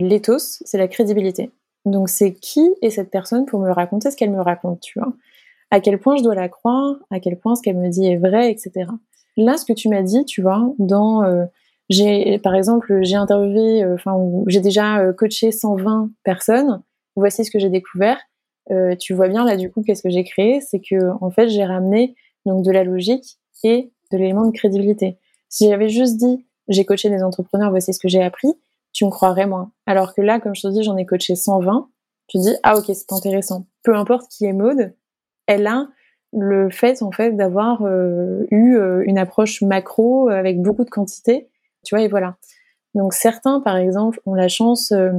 l'éthos, c'est la crédibilité. Donc c'est qui est cette personne pour me raconter ce qu'elle me raconte, tu vois? À quel point je dois la croire, à quel point ce qu'elle me dit est vrai, etc. Là, ce que tu m'as dit, tu vois, dans euh, j'ai par exemple j'ai interviewé, enfin j'ai déjà coaché 120 personnes. Voici ce que j'ai découvert. Tu vois bien là du coup qu'est-ce que j'ai créé, c'est que en fait j'ai ramené donc de la logique et de l'élément de crédibilité. Si j'avais juste dit j'ai coaché des entrepreneurs, voici ce que j'ai appris, tu me croirais moins. Alors que là, comme je te dis, j'en ai coaché 120, tu dis ah ok c'est intéressant. Peu importe qui est mode, elle a le fait en fait d'avoir euh, eu euh, une approche macro avec beaucoup de quantité, tu vois, et voilà. Donc certains, par exemple, ont la chance, euh,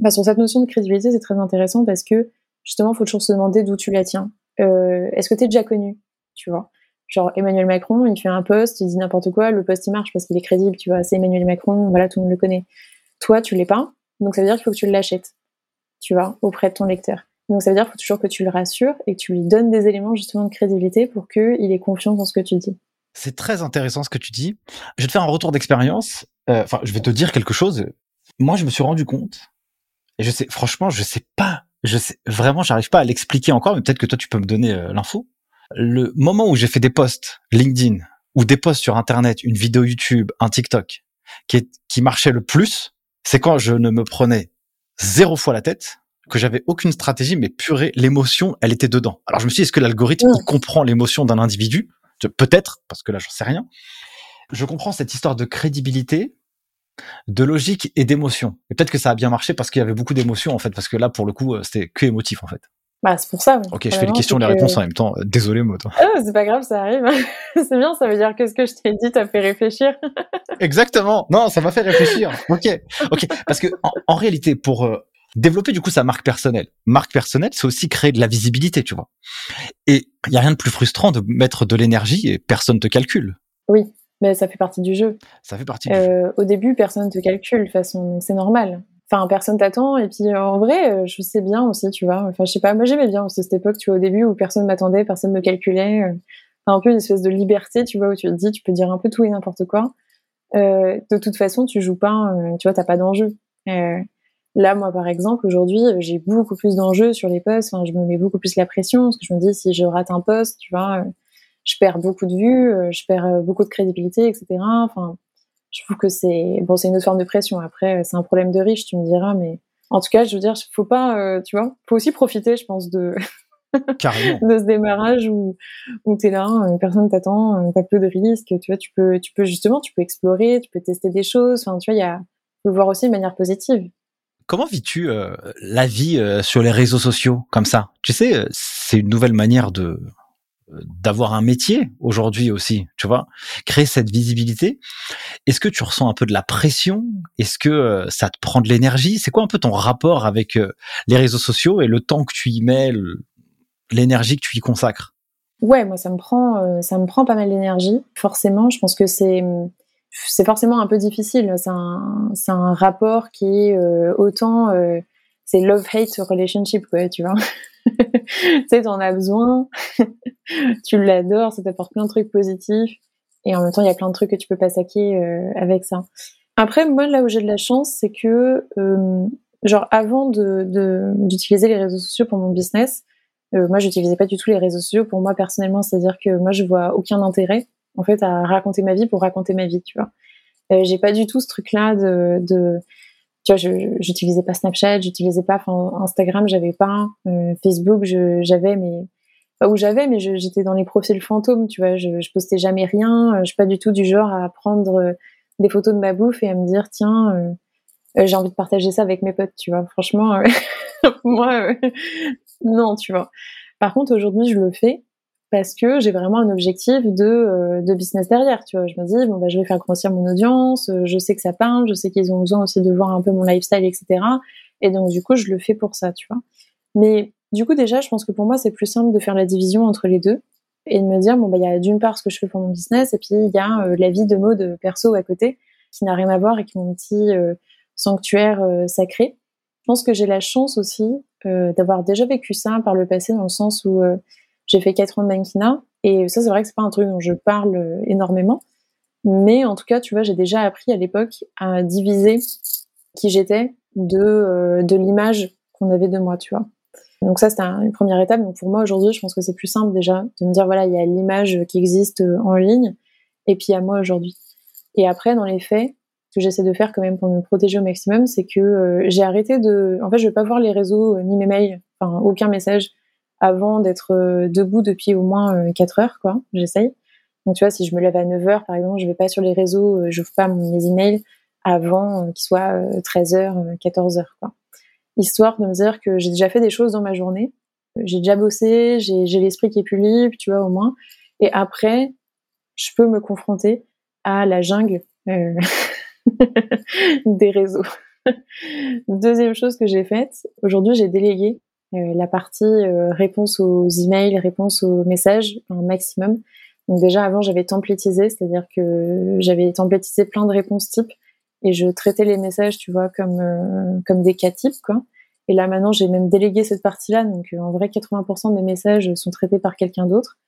bah, sur cette notion de crédibilité, c'est très intéressant parce que justement, il faut toujours se demander d'où tu la tiens. Est-ce que tu es déjà connu, tu vois? Genre Emmanuel Macron, il fait un post, il dit n'importe quoi, le post il marche parce qu'il est crédible, tu vois, c'est Emmanuel Macron, voilà, tout le monde le connaît. Toi, tu l'es pas, donc ça veut dire qu'il faut que tu l'achètes, tu vois, auprès de ton lecteur. Donc ça veut dire qu'il faut toujours que tu le rassures et que tu lui donnes des éléments justement de crédibilité pour qu'il ait confiance dans ce que tu dis. C'est très intéressant ce que tu dis. Je vais te faire un retour d'expérience. Euh, enfin, je vais te dire quelque chose. Moi, je me suis rendu compte, et je sais, franchement, je sais pas, je sais vraiment, j'arrive pas à l'expliquer encore, mais peut-être que toi, tu peux me donner euh, l'info. Le moment où j'ai fait des posts LinkedIn ou des posts sur Internet, une vidéo YouTube, un TikTok, qui, qui marchait le plus, c'est quand je ne me prenais zéro fois la tête que j'avais aucune stratégie, mais purée, l'émotion, elle était dedans. Alors je me suis dit, est-ce que l'algorithme comprend l'émotion d'un individu? Peut-être, parce que là, j'en sais rien. Je comprends cette histoire de crédibilité, de logique et d'émotion. Et peut-être que ça a bien marché parce qu'il y avait beaucoup d'émotions, en fait, parce que là, pour le coup, euh, c'était que émotif, en fait. Bah, c'est pour ça. Ok, je fais les questions et les réponses en même temps. Euh, désolé, moi. Ah, c'est pas grave, ça arrive. c'est bien, ça veut dire que ce que je t'ai dit t'a fait réfléchir. Exactement. Non, ça m'a fait réfléchir. Ok, ok. Parce que en, réalité, pour euh, développer du coup sa marque personnelle. Marque personnelle, c'est aussi créer de la visibilité, tu vois. Et il y a rien de plus frustrant de mettre de l'énergie et personne te calcule. Oui, mais ça fait partie du jeu. Ça fait partie du jeu. Euh, au début, personne te calcule, de toute façon, c'est normal. Enfin, personne t'attend. Et puis, en vrai, euh, je sais bien aussi, tu vois. Enfin, je sais pas, moi j'aimais bien aussi cette époque, tu vois, au début où personne m'attendait, personne me calculait. Euh, enfin, un peu une espèce de liberté, tu vois, où tu te dis, tu peux dire un peu tout et n'importe quoi. de toute façon, tu joues pas, tu vois, t'as pas d'enjeu. Là, moi, par exemple, aujourd'hui, j'ai beaucoup plus d'enjeux sur les posts. Enfin, je me mets beaucoup plus la pression parce que je me dis si je rate un post, tu vois, je perds beaucoup de vues, je perds beaucoup de crédibilité, etc. Enfin, je trouve que c'est bon, c'est une autre forme de pression. Après, c'est un problème de riche, tu me diras, mais en tout cas, je veux dire, faut pas, euh, tu vois, faut aussi profiter, je pense, de de ce démarrage où où t'es là, euh, personne t'attend, euh, t'as peu de risques, tu vois, tu peux, tu peux justement, tu peux explorer, tu peux tester des choses. Enfin, tu vois, il y a, faut le voir aussi de manière positive. Comment vis-tu la vie sur les réseaux sociaux comme ça? Tu sais, c'est une nouvelle manière de d'avoir un métier aujourd'hui aussi, tu vois, créer cette visibilité. Est-ce que tu ressens un peu de la pression? Est-ce que euh, ça te prend de l'énergie? C'est quoi un peu ton rapport avec euh, les réseaux sociaux et le temps que tu y mets, l'énergie que tu y consacres? Ouais, moi ça me prend, euh, ça me prend pas mal d'énergie. Forcément, je pense que c'est c'est forcément un peu difficile. C'est un, c'est un rapport qui est autant c'est love hate relationship quoi, tu vois. tu sais, t'en as besoin, tu l'adores, ça t'apporte plein de trucs positifs, et en même temps, il y a plein de trucs que tu peux pas saquer euh, avec ça. Après, moi, là où j'ai de la chance, c'est que, euh, genre, avant de d'utiliser les réseaux sociaux pour mon business, euh, moi, j'utilisais pas du tout les réseaux sociaux pour moi personnellement, c'est-à-dire que moi, je vois aucun intérêt, en fait, à raconter ma vie pour raconter ma vie, tu vois. j'ai pas du tout ce truc-là de, de tu vois, j'utilisais pas Snapchat, j'utilisais pas Instagram, j'avais pas euh, Facebook, j'avais mais pas où j'avais, mais j'étais dans les profils fantômes, tu vois, je, je postais jamais rien, euh, je suis pas du tout du genre à prendre euh, des photos de ma bouffe et à me dire tiens, j'ai envie de partager ça avec mes potes, tu vois. Franchement, moi, non, tu vois. Par contre, aujourd'hui, je le fais parce que j'ai vraiment un objectif de, euh, de business derrière, tu vois. Je me dis, bon, bah, je vais faire grossir mon audience, euh, je sais que ça parle, je sais qu'ils ont besoin aussi de voir un peu mon lifestyle, etc. Et donc, du coup, je le fais pour ça, tu vois. Mais du coup, déjà, je pense que pour moi, c'est plus simple de faire la division entre les deux et de me dire, bon, bah, il y a d'une part ce que je fais pour mon business et puis il y a euh, la vie de mode perso à côté qui n'a rien à voir et qui est mon petit sanctuaire sacré. Je pense que j'ai la chance aussi d'avoir déjà vécu ça par le passé dans le sens où j'ai fait quatre ans de mannequinat et ça, c'est vrai que c'est pas un truc dont je parle euh, énormément. Mais en tout cas, tu vois, j'ai déjà appris à l'époque à diviser qui j'étais de, euh, de l'image qu'on avait de moi, tu vois. Donc ça, c'était une première étape. Donc pour moi, aujourd'hui, je pense que c'est plus simple déjà de me dire, voilà, il y a l'image qui existe euh, en ligne et puis il y a moi aujourd'hui. Et après, dans les faits, ce que j'essaie de faire quand même pour me protéger au maximum, c'est que j'ai arrêté de... En fait, je vais pas voir les réseaux ni mes mails, enfin, aucun message avant d'être euh, debout depuis au moins 4 euh, heures, quoi. J'essaye. Donc, tu vois, si je me lève à 9 heures, par exemple, je vais pas sur les réseaux, euh, je n'ouvre pas mes emails avant qu'il soit 13 heures, 14 heures. Histoire de me dire que j'ai déjà fait des choses dans ma journée. J'ai déjà bossé, j'ai l'esprit qui est plus libre, tu vois, au moins. Et après, je peux me confronter à la jungle des réseaux. Deuxième chose que j'ai faite, aujourd'hui j'ai délégué la partie euh, réponse aux emails, réponse aux messages, un maximum. Donc déjà avant j'avais templétisé, c'est-à-dire que j'avais templétisé plein de réponses types et je traitais les messages, tu vois, comme euh, comme des cas types quoi. Et là maintenant j'ai même délégué cette partie-là, donc en vrai 80% des messages sont traités par quelqu'un d'autre,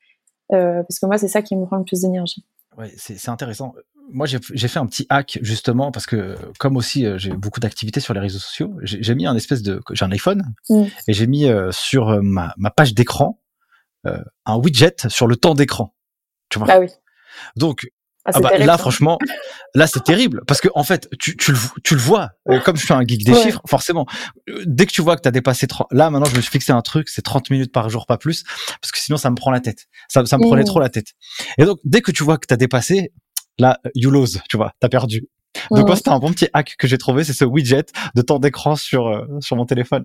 parce que moi c'est ça qui me prend le plus d'énergie. Ouais, c'est intéressant moi, j'ai fait un petit hack justement parce que comme aussi euh, j'ai beaucoup d'activités sur les réseaux sociaux, j'ai mis un espèce de j'ai un iPhone mm. et j'ai mis euh, sur euh, ma, ma page d'écran un widget sur le temps d'écran. Tu vois? Ah oui. Donc ah, ah bah, là, franchement, là, c'est terrible parce que en fait, tu, tu, le, tu le vois. comme je suis un geek des chiffres, forcément, dès que tu vois que tu as dépassé 30, là, maintenant, je me suis fixé un truc, c'est 30 minutes par jour, pas plus, parce que sinon, ça me prend la tête. Ça, ça me prenait mm. trop la tête. Et donc, dès que tu vois que tu as dépassé, là, you lose, tu vois, t'as perdu. Donc moi, c'était un bon petit hack que j'ai trouvé, c'est ce widget de temps d'écran sur euh, sur mon téléphone.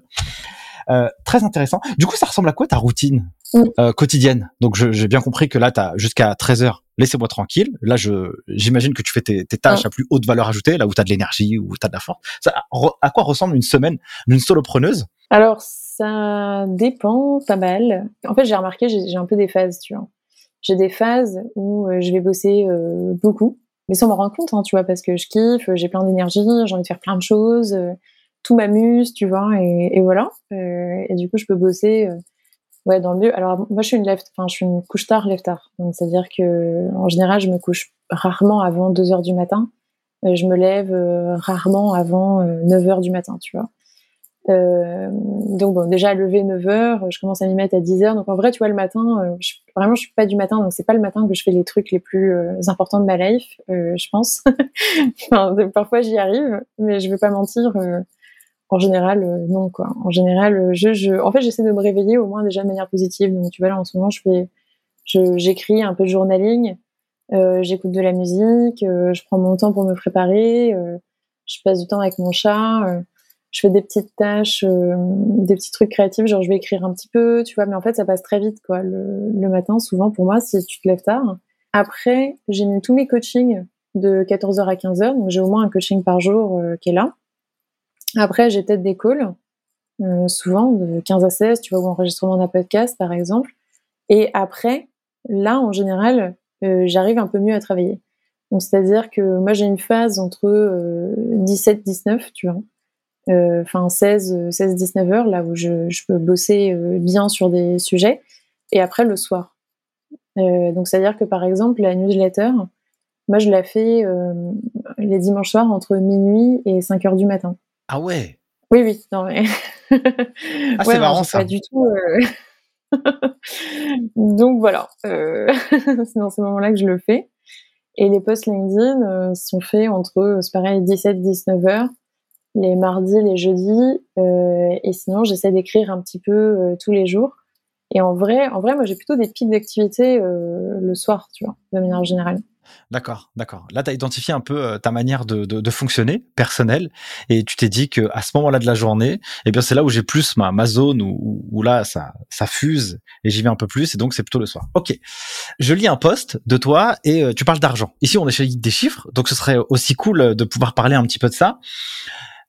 Euh, très intéressant. Du coup, ça ressemble à quoi ta routine euh, quotidienne? Donc, j'ai bien compris que là, tu as jusqu'à 13 heures. Laissez-moi tranquille. Là, je j'imagine que tu fais tes, tes tâches à plus haute valeur ajoutée, là où tu as de l'énergie, où tu as de la force. Ça, à quoi ressemble une semaine d'une solopreneuse? Alors, ça dépend pas mal. En fait, j'ai remarqué, j'ai un peu des phases, tu vois j'ai des phases où euh, je vais bosser euh, beaucoup, mais sans m'en rendre compte, hein, tu vois, parce que je kiffe, j'ai plein d'énergie, j'ai envie de faire plein de choses, tout m'amuse, tu vois, et, et voilà. et du coup, je peux bosser ouais dans le lieu. Alors moi, je suis une left, enfin, je suis une couche tard, lève tard. Donc c'est à dire que en général, je me couche rarement avant 2 heures du matin. je me lève rarement avant 9 heures du matin, tu vois. Euh, donc bon, déjà lever 9 heures, je commence à m'y mettre à 10 heures. Donc en vrai, tu vois, le matin, euh, je, vraiment, je suis pas du matin, donc c'est pas le matin que je fais les trucs les plus euh, importants de ma life, euh, je pense. enfin, parfois j'y arrive, mais je vais pas mentir. En général, non quoi. En général, je, je, en fait, j'essaie de me réveiller au moins déjà de manière positive. Donc tu vois là, en ce moment, je fais, j'écris un peu de journaling, j'écoute de la musique, je prends mon temps pour me préparer, je passe du temps avec mon chat je fais des petites tâches, euh, des petits trucs créatifs, genre je vais écrire un petit peu, tu vois, mais en fait ça passe très vite quoi. Le, le matin, souvent pour moi, si tu te lèves tard. Après, j'ai mis tous mes coachings de 14h à 15h, donc j'ai au moins un coaching par jour euh, qui est là. Après, j'ai peut-être des calls, euh, souvent de 15 à 16, tu vois, ou enregistrement d'un podcast par exemple. Et après, là en général, j'arrive un peu mieux à travailler. Donc c'est-à-dire que moi j'ai une phase entre 17-19, tu vois euh, enfin 16, 16, 19 heures, là où je, je peux bosser euh, bien sur des sujets, et après le soir. Euh, donc c'est-à-dire que par exemple la newsletter, moi je la fais les dimanches soirs entre minuit et 5 heures du matin. Ah ouais. Oui oui, non mais. ah c'est marrant ça. Pas du tout. donc voilà, c'est dans ces moments-là que je le fais. Et les posts LinkedIn sont faits entre, c'est pareil, 17-19 heures les mardis, les jeudis, euh, et sinon j'essaie d'écrire un petit peu euh, tous les jours. Et en vrai, en vrai, moi j'ai plutôt des pics d'activité euh, le soir, tu vois, de manière générale. D'accord, d'accord. Là, tu as identifié un peu ta manière de, de, de fonctionner, personnelle, et tu t'es dit que à ce moment-là de la journée, eh bien, c'est là où j'ai plus ma, ma zone où, où là, ça, ça fuse et j'y vais un peu plus, et donc c'est plutôt le soir. Ok. Je lis un post de toi et tu parles d'argent. Ici, on est chez des chiffres, donc ce serait aussi cool de pouvoir parler un petit peu de ça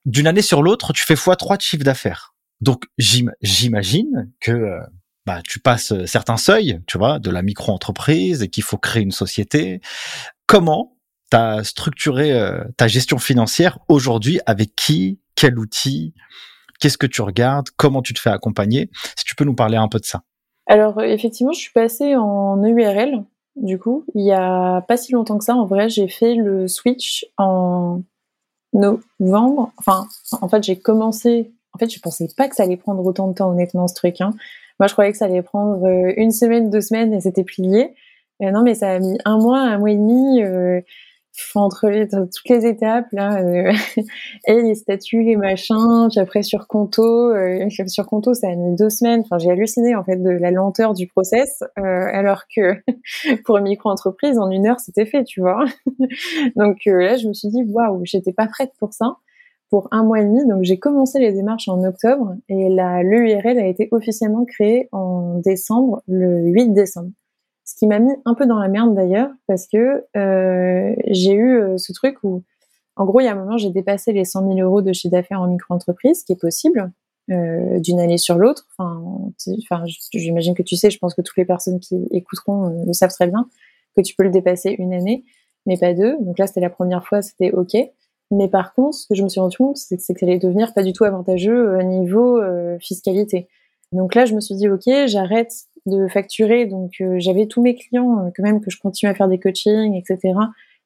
d'une année sur l'autre, tu fais fois trois de chiffre d'affaires. Donc j'imagine que euh, bah, tu passes euh, certains seuils, tu vois, de la micro-entreprise et qu'il faut créer une société. Comment tu as structuré euh, ta gestion financière aujourd'hui? Avec qui? Quel outil? Qu'est-ce que tu regardes? Comment tu te fais accompagner? Si tu peux nous parler un peu de ça. Alors effectivement, je suis passée en EURL. Du coup, il y a pas si longtemps que ça, en vrai, j'ai fait le switch en novembre. Enfin, en fait, j'ai commencé. En fait, je pensais pas que ça allait prendre autant de temps, honnêtement, ce truc. Hein. Moi, je croyais que ça allait prendre euh, une semaine, deux semaines et c'était plié. Euh, non, mais ça a mis un mois, un mois et demi. Euh, entre les, toutes les étapes là euh, et les statuts les machins puis après sur Conto euh, sur Conto ça a mis deux semaines enfin j'ai halluciné en fait de la lenteur du process alors que pour une micro entreprise en une heure c'était fait tu vois donc là je me suis dit waouh j'étais pas prête pour ça pour un mois et demi donc j'ai commencé les démarches en octobre et l'URL a été officiellement créée en décembre le 8 décembre ce qui m'a mis un peu dans la merde d'ailleurs, parce que euh, j'ai eu euh, ce truc où, en gros, il y a un moment, j'ai dépassé les 100 000 euros de chiffre d'affaires en micro-entreprise, ce qui est possible euh, d'une année sur l'autre. Enfin, j'imagine que tu sais, je pense que toutes les personnes qui écouteront le savent très bien, que tu peux le dépasser une année, mais pas deux. Donc là, c'était la première fois, c'était OK. Mais par contre, ce que je me suis rendu compte, c'est que, ça allait devenir pas du tout avantageux au niveau fiscalité. Donc là, je me suis dit, OK, j'arrête de facturer. Donc euh, j'avais tous mes clients euh, quand même que je continue à faire des coachings, etc.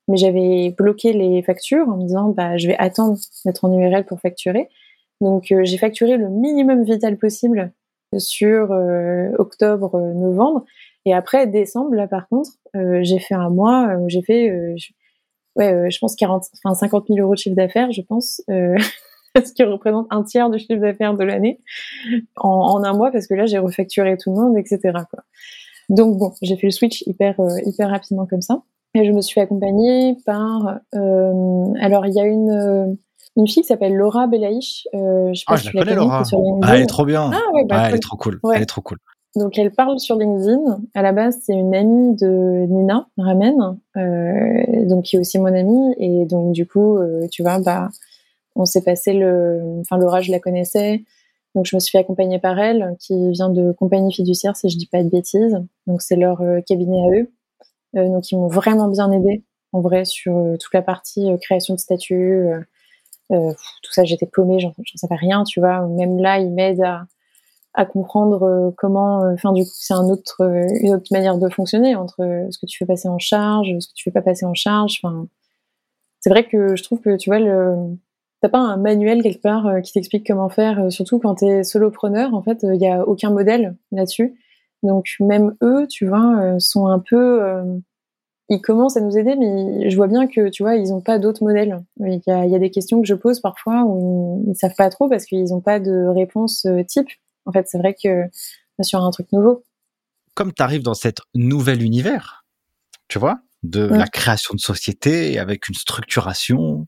Mais j'avais bloqué les factures en me disant bah je vais attendre d'être en URL pour facturer. Donc euh, j'ai facturé le minimum vital possible sur octobre, novembre. Et après décembre, là par contre, j'ai fait un mois où j'ai fait, ouais, je pense 40, enfin 50 000 euros de chiffre d'affaires, je pense. ce qui représente un tiers du chiffre d'affaires de l'année en, un mois parce que là j'ai refacturé tout le monde, etc. Quoi. Donc bon, j'ai fait le switch hyper euh, hyper rapidement comme ça et je me suis accompagnée par euh, alors il y a une euh, une fille qui s'appelle Laura Belaïch. Euh, je sais pas ah, si je la connais, Laura. Ah, elle est trop bien. Ah, ouais, bah, ah, elle est trop cool. Elle est trop cool. Donc elle parle sur LinkedIn. À la base, c'est une amie de Nina Ramen, euh, donc qui est aussi mon amie. Et donc du coup, euh, tu vois, bah on s'est passé le, enfin Laura, je la connaissais, donc je me suis fait accompagner par elle, qui vient de compagnie fiduciaire, si je dis pas de bêtises. Donc c'est leur euh, cabinet à eux. Donc ils m'ont vraiment bien aidé, en vrai, sur toute la partie création de statut. tout ça, j'étais paumée, j'en savais rien, tu vois. Même là, ils m'aident à, à comprendre comment, enfin du coup, c'est un autre, une autre manière de fonctionner entre ce que tu fais passer en charge, ce que tu fais pas passer en charge. Enfin, c'est vrai que je trouve que tu vois t'as pas un manuel quelque part qui t'explique comment faire, surtout quand t'es solopreneur. En fait, il y a aucun modèle là-dessus. Donc même eux, tu vois, sont un peu ils commencent à nous aider, mais je vois bien que, tu vois, ils n'ont pas d'autres modèles. Il y, a, des questions que je pose parfois où ils, ne savent pas trop parce qu'ils n'ont pas de réponse euh, type. En fait, c'est vrai que sur un truc nouveau. Comme tu arrives dans cet nouvel univers, tu vois, de la création de société avec une structuration,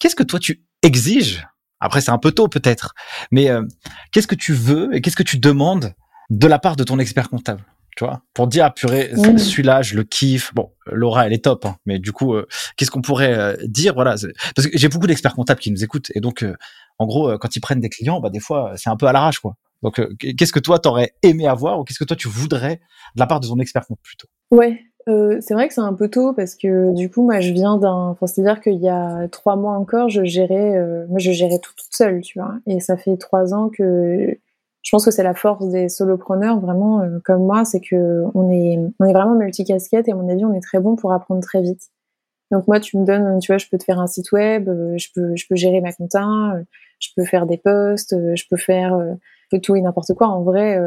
qu'est-ce que toi tu exiges? Après, c'est un peu tôt peut-être, mais euh, qu'est-ce que tu veux et qu'est-ce que tu demandes de la part de ton expert comptable tu vois, pour dire ah purée, celui-là je le kiffe. Bon, Laura elle est top, hein, mais du coup, euh, qu'est-ce qu'on pourrait euh, dire? Voilà, parce que j'ai beaucoup d'experts comptables qui nous écoutent et donc, euh, en gros, quand ils prennent des clients, bah des fois c'est un peu à l'arrache quoi. Donc, qu'est-ce que toi t'aurais aimé avoir ou qu'est-ce que toi tu voudrais de la part de ton expert plutôt? Ouais, c'est vrai que c'est un peu tôt parce que du coup, moi, je viens d'un. Enfin, c'est-à-dire qu'il y a trois mois encore, je gérais, moi, je gérais tout toute seule, tu vois. Et ça fait trois ans que je pense que c'est la force des solopreneurs vraiment euh, comme moi, c'est que on est on est vraiment multicasquette et à mon avis on est très bon pour apprendre très vite. Donc moi tu me donnes, tu vois, je peux te faire un site web, euh, je peux je peux gérer ma compta, euh, je peux faire des posts, je peux faire tout et n'importe quoi. En vrai,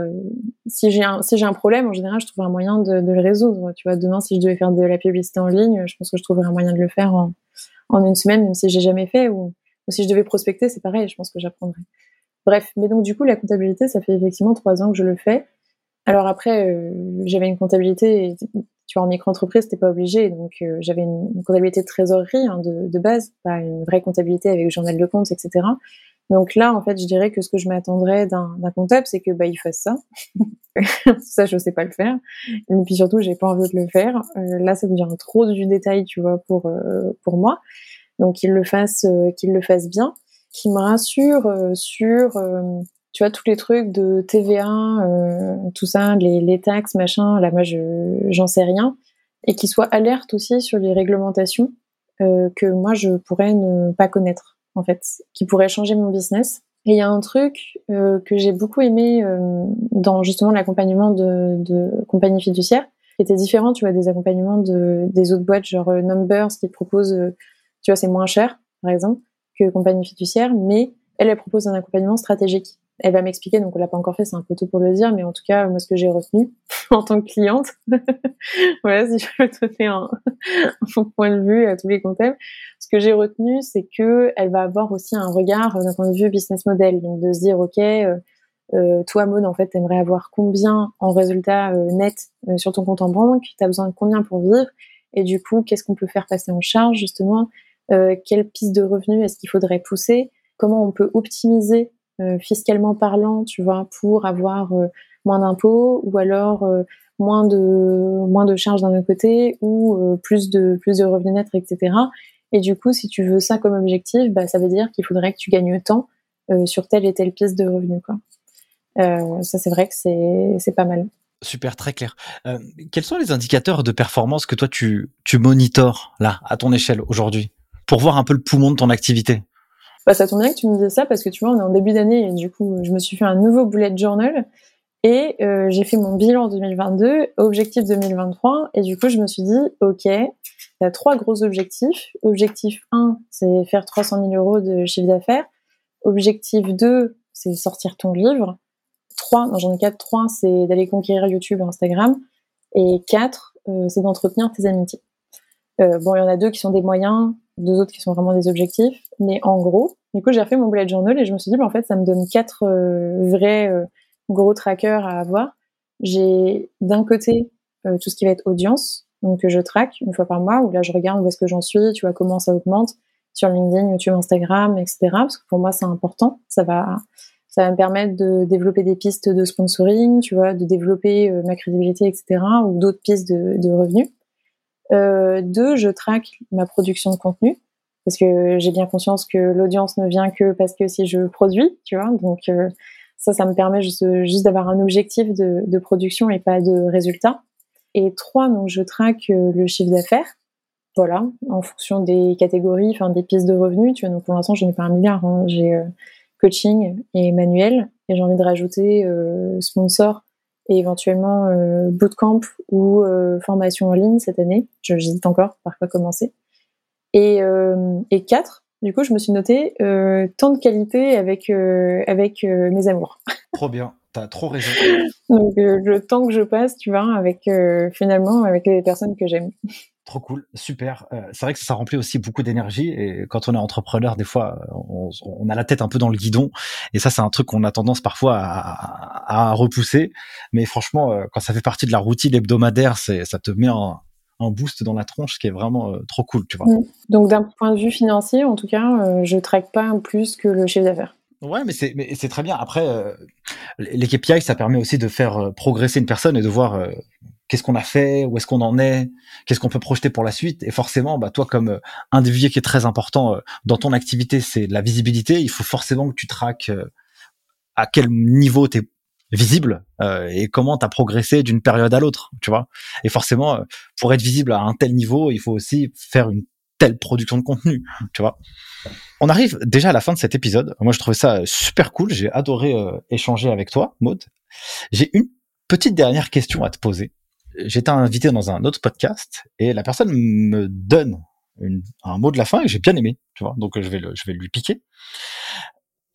si j'ai un si j'ai un problème, en général je trouve un moyen de, de, le résoudre. Tu vois, demain si je devais faire de la publicité en ligne, je pense que je trouverais un moyen de le faire en, en une semaine, même si j'ai jamais fait ou, ou si je devais prospecter, c'est pareil, je pense que j'apprendrais. Bref, mais donc du coup, la comptabilité, ça fait effectivement trois ans que je le fais. Alors après, euh, j'avais une comptabilité, tu vois, en micro-entreprise, c'était pas obligé, donc euh, j'avais une, comptabilité de trésorerie hein, de, base, pas une vraie comptabilité avec journal de compte, etc. Donc là, en fait, je dirais que ce que je m'attendrais d'un comptable, c'est que bah il fasse ça. ça, je sais pas le faire. Et puis surtout, j'ai pas envie de le faire. Euh, là, ça devient trop du détail, tu vois, pour pour moi. Donc qu'il le fasse, qu'il le fasse bien qui me rassure euh, sur euh, tu vois tous les trucs de TVA, euh, tout ça, les, les, taxes, machin. Là, moi, je j'en sais rien, et qui soit alerte aussi sur les réglementations que moi je pourrais ne pas connaître en fait, qui pourrait changer mon business. Et il y a un truc que j'ai beaucoup aimé dans justement l'accompagnement de, de compagnies fiduciaires, qui était différent, tu vois, des accompagnements de, des autres boîtes, genre Numbers, qui proposent, tu vois, c'est moins cher, par exemple compagnie fiduciaire, mais elle, elle propose un accompagnement stratégique. Elle va m'expliquer, donc on l'a pas encore fait, c'est un peu tôt pour le dire, mais en tout cas, moi, ce que j'ai retenu en tant que cliente, voilà, si je peux donner un, un point de vue à tous les comptables, ce que j'ai retenu, c'est que elle va avoir aussi un regard d'un point de vue business model, donc de se dire, ok, euh, euh toi, Maud, en fait, t'aimerais avoir combien en résultat euh, net euh, sur ton compte en banque, t'as besoin de combien pour vivre, et du coup, qu'est-ce qu'on peut faire passer en charge, justement, quelle piste de revenus est-ce qu'il faudrait pousser, comment on peut optimiser fiscalement parlant, tu vois, pour avoir euh, moins d'impôts ou alors moins de moins de charges d'un autre côté ou plus de plus de revenus nets, etc. Et du coup, si tu veux ça comme objectif, bah, ça veut dire qu'il faudrait que tu gagnes temps sur telle et telle piste de revenus. Ça, c'est vrai que c'est pas mal. Super, très clair. quels sont les indicateurs de performance que toi tu, tu là, à ton échelle aujourd'hui pour voir un peu le poumon de ton activité? Bah, Ça tombe bien que tu me dises ça parce que tu vois, on est en début d'année et du coup, je me suis fait un nouveau bullet journal et euh, j'ai fait mon bilan 2022, objectif 2023 et du coup, je me suis dit, ok, il y a trois gros objectifs. Objectif 1, c'est faire 300 000 euros de chiffre d'affaires. Objectif 2, c'est sortir ton livre. 3, non j'en ai 4, 3, c'est d'aller conquérir YouTube et Instagram. Et 4, euh, c'est d'entretenir tes amitiés. Euh, bon, il y en a deux qui sont des moyens, deux autres qui sont vraiment des objectifs. Mais en gros, du coup, j'ai refait mon bullet journal et je me suis dit, bah, en fait, ça me donne quatre euh, vrais euh, gros trackers à avoir. J'ai d'un côté euh, tout ce qui va être audience, donc que je traque une fois par mois, où là, je regarde où est-ce que j'en suis, tu vois comment ça augmente sur LinkedIn, YouTube, Instagram, etc. Parce que pour moi, c'est important. Ça va, ça va me permettre de développer des pistes de sponsoring, tu vois, de développer ma crédibilité, etc. ou d'autres pistes de, de revenus. Euh, deux, je traque ma production de contenu parce que j'ai bien conscience que l'audience ne vient que parce que si je produis, tu vois. Donc euh, ça, ça me permet juste, d'avoir un objectif de, production et pas de résultat. Et trois, donc je traque euh, le chiffre d'affaires. Voilà, en fonction des catégories, enfin des pistes de revenus. Tu vois, donc pour l'instant, je n'ai pas un milliard. Hein. J'ai euh, coaching et manuel, et j'ai envie de rajouter sponsor et éventuellement euh, bootcamp ou euh, formation en ligne cette année. J'hésite encore par quoi commencer. Et, euh, et 4, du coup, je me suis noté euh, temps de qualité avec, euh, avec euh, mes amours. Trop bien, t'as trop raison. Donc, euh, le temps que je passe, tu vois, avec euh, finalement, avec les personnes que j'aime. Trop cool, super. Euh, c'est vrai que ça remplit aussi beaucoup d'énergie et quand on est entrepreneur, des fois, on, on, a la tête un peu dans le guidon et ça, c'est un truc qu'on a tendance parfois à, à, repousser. Mais franchement, quand ça fait partie de la routine hebdomadaire, c'est ça te met un, un boost dans la tronche qui est vraiment euh, trop cool, tu vois. Mm. Donc d'un point de vue financier, en tout cas, euh, je traque pas plus que le chiffre d'affaires. Ouais, mais c'est mais c'est très bien. Après, euh, les KPI, ça permet aussi de faire euh, progresser une personne et de voir euh, qu'est-ce qu'on a fait, où est-ce qu'on en est, qu'est-ce qu'on peut projeter pour la suite. Et forcément, bah toi, comme un des leviers qui est très important dans ton activité, c'est la visibilité. Il faut forcément que tu traques à quel niveau tu es visible euh, et comment tu as progressé d'une période à l'autre, tu vois. Et forcément, euh, pour être visible à un tel niveau, il faut aussi faire une telle production de contenu, tu vois. On arrive déjà à la fin de cet épisode. Moi, je trouvais ça super cool. J'ai adoré euh, échanger avec toi, Maud. J'ai une petite dernière question à te poser. J'étais invité dans un autre podcast et la personne me donne un mot de la fin et j'ai bien aimé, tu vois. Donc je vais le, je vais lui piquer.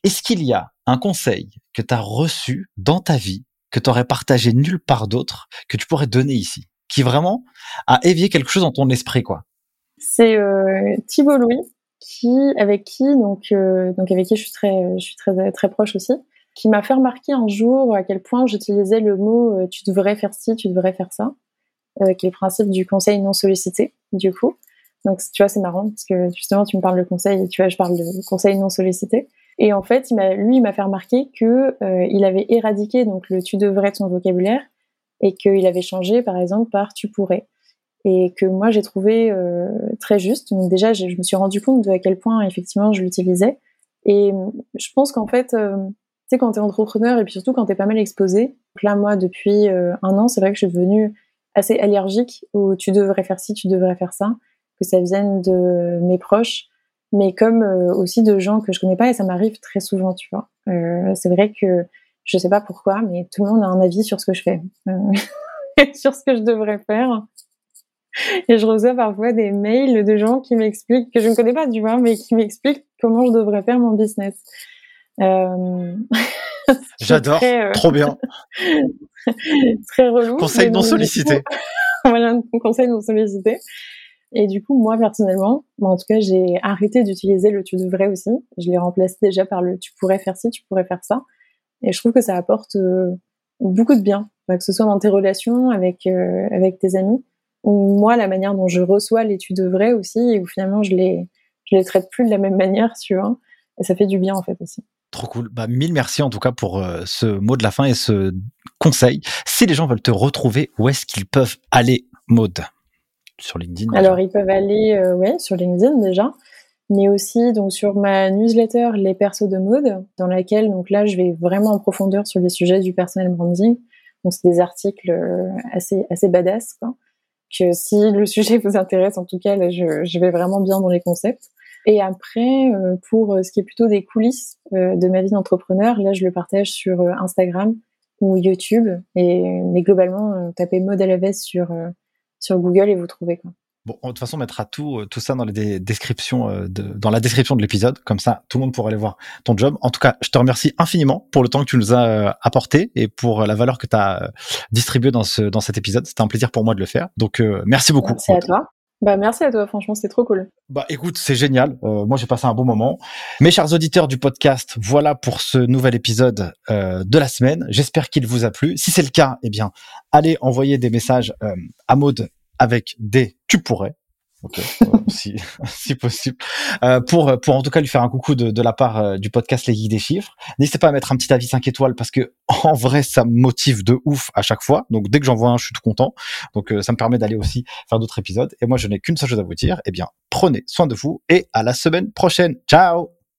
Est-ce qu'il y a un conseil que tu as reçu dans ta vie, que tu aurais partagé nulle part d'autre, que tu pourrais donner ici, qui vraiment a éveillé quelque chose dans ton esprit, quoi? C'est euh, Thibault Louis, qui, avec qui, donc, euh, donc avec qui je suis très, je suis très, très proche aussi, qui m'a fait remarquer un jour à quel point j'utilisais le mot euh, tu devrais faire ci, tu devrais faire ça, euh, qui est le principe du conseil non sollicité, du coup. Donc, tu vois, c'est marrant parce que justement, tu me parles de conseil et tu vois, je parle de conseil non sollicité. Et en fait, il lui, il m'a fait remarquer que euh, il avait éradiqué donc le tu devrais de son vocabulaire et qu'il avait changé, par exemple, par tu pourrais. Et que moi, j'ai trouvé euh, très juste. Donc déjà, je me suis rendu compte de à quel point, effectivement, je l'utilisais. Et je pense qu'en fait, euh, tu sais, quand tu es entrepreneur et puis surtout quand tu es pas mal exposé, là, moi, depuis euh, un an, c'est vrai que je suis devenue assez allergique au tu devrais faire ci, tu devrais faire ça, que ça vienne de mes proches mais comme euh, aussi de gens que je connais pas et ça m'arrive très souvent, tu vois. Euh, c'est vrai que je sais pas pourquoi, mais tout le monde a un avis sur ce que je fais, euh, sur ce que je devrais faire. Et je reçois parfois des mails de gens qui m'expliquent que je ne connais pas, tu vois, mais qui m'expliquent comment je devrais faire mon business. J'adore, très, trop bien. très relou. Conseil non sollicité. voilà, conseil non sollicité. Et du coup, moi, personnellement, en tout cas, j'ai arrêté d'utiliser le tu devrais aussi. Je l'ai remplacé déjà par le tu pourrais faire ci, tu pourrais faire ça. Et je trouve que ça apporte euh, beaucoup de bien, que ce soit dans tes relations avec, euh, avec tes amis, ou moi, la manière dont je reçois les tu devrais aussi, et où finalement, je les, je les traite plus de la même manière, tu vois. Et ça fait du bien, en fait, aussi. Trop cool. Bah, mille merci en tout cas pour euh, ce mot de la fin et ce conseil. Si les gens veulent te retrouver, où est-ce qu'ils peuvent aller, Maude? Sur LinkedIn Alors, ils peuvent aller euh, ouais, sur LinkedIn déjà, mais aussi donc sur ma newsletter Les Persos de Mode, dans laquelle donc là, je vais vraiment en profondeur sur les sujets du personal branding. Donc, c'est des articles euh, assez, assez badass, quoi. Que si le sujet vous intéresse, en tout cas, là, je, vais vraiment bien dans les concepts. Et après, euh, pour ce qui est plutôt des coulisses de ma vie d'entrepreneur, là, je le partage sur Instagram ou YouTube. Et, mais globalement, tapez Mode à la veste sur sur Google et vous trouvez quoi. Bon, de toute façon, on mettra tout, euh, tout ça dans les descriptions, euh, de, dans la description de l'épisode. Comme ça, tout le monde pourra aller voir ton job. En tout cas, je te remercie infiniment pour le temps que tu nous as euh, apporté et pour la valeur que tu as distribuée dans ce, dans cet épisode. C'était un plaisir pour moi de le faire. Donc, merci beaucoup. Merci à toi. Bah, merci à toi, franchement, c'est trop cool. Bah, écoute, c'est génial. Euh, moi, j'ai passé un bon moment. Mes chers auditeurs du podcast, voilà pour ce nouvel épisode euh, de la semaine. J'espère qu'il vous a plu. Si c'est le cas, eh bien, allez envoyer des messages euh, à Maude avec des tu pourrais. Okay, si, si possible, euh, pour pour en tout cas lui faire un coucou de, de la part euh, du podcast Les Geeks des chiffres. N'hésitez pas à mettre un petit avis 5 étoiles parce que en vrai ça me motive de ouf à chaque fois. Donc dès que j'en vois un, je suis tout content. Donc euh, ça me permet d'aller aussi faire d'autres épisodes. Et moi je n'ai qu'une seule chose à vous dire. Eh bien prenez soin de vous et à la semaine prochaine. Ciao.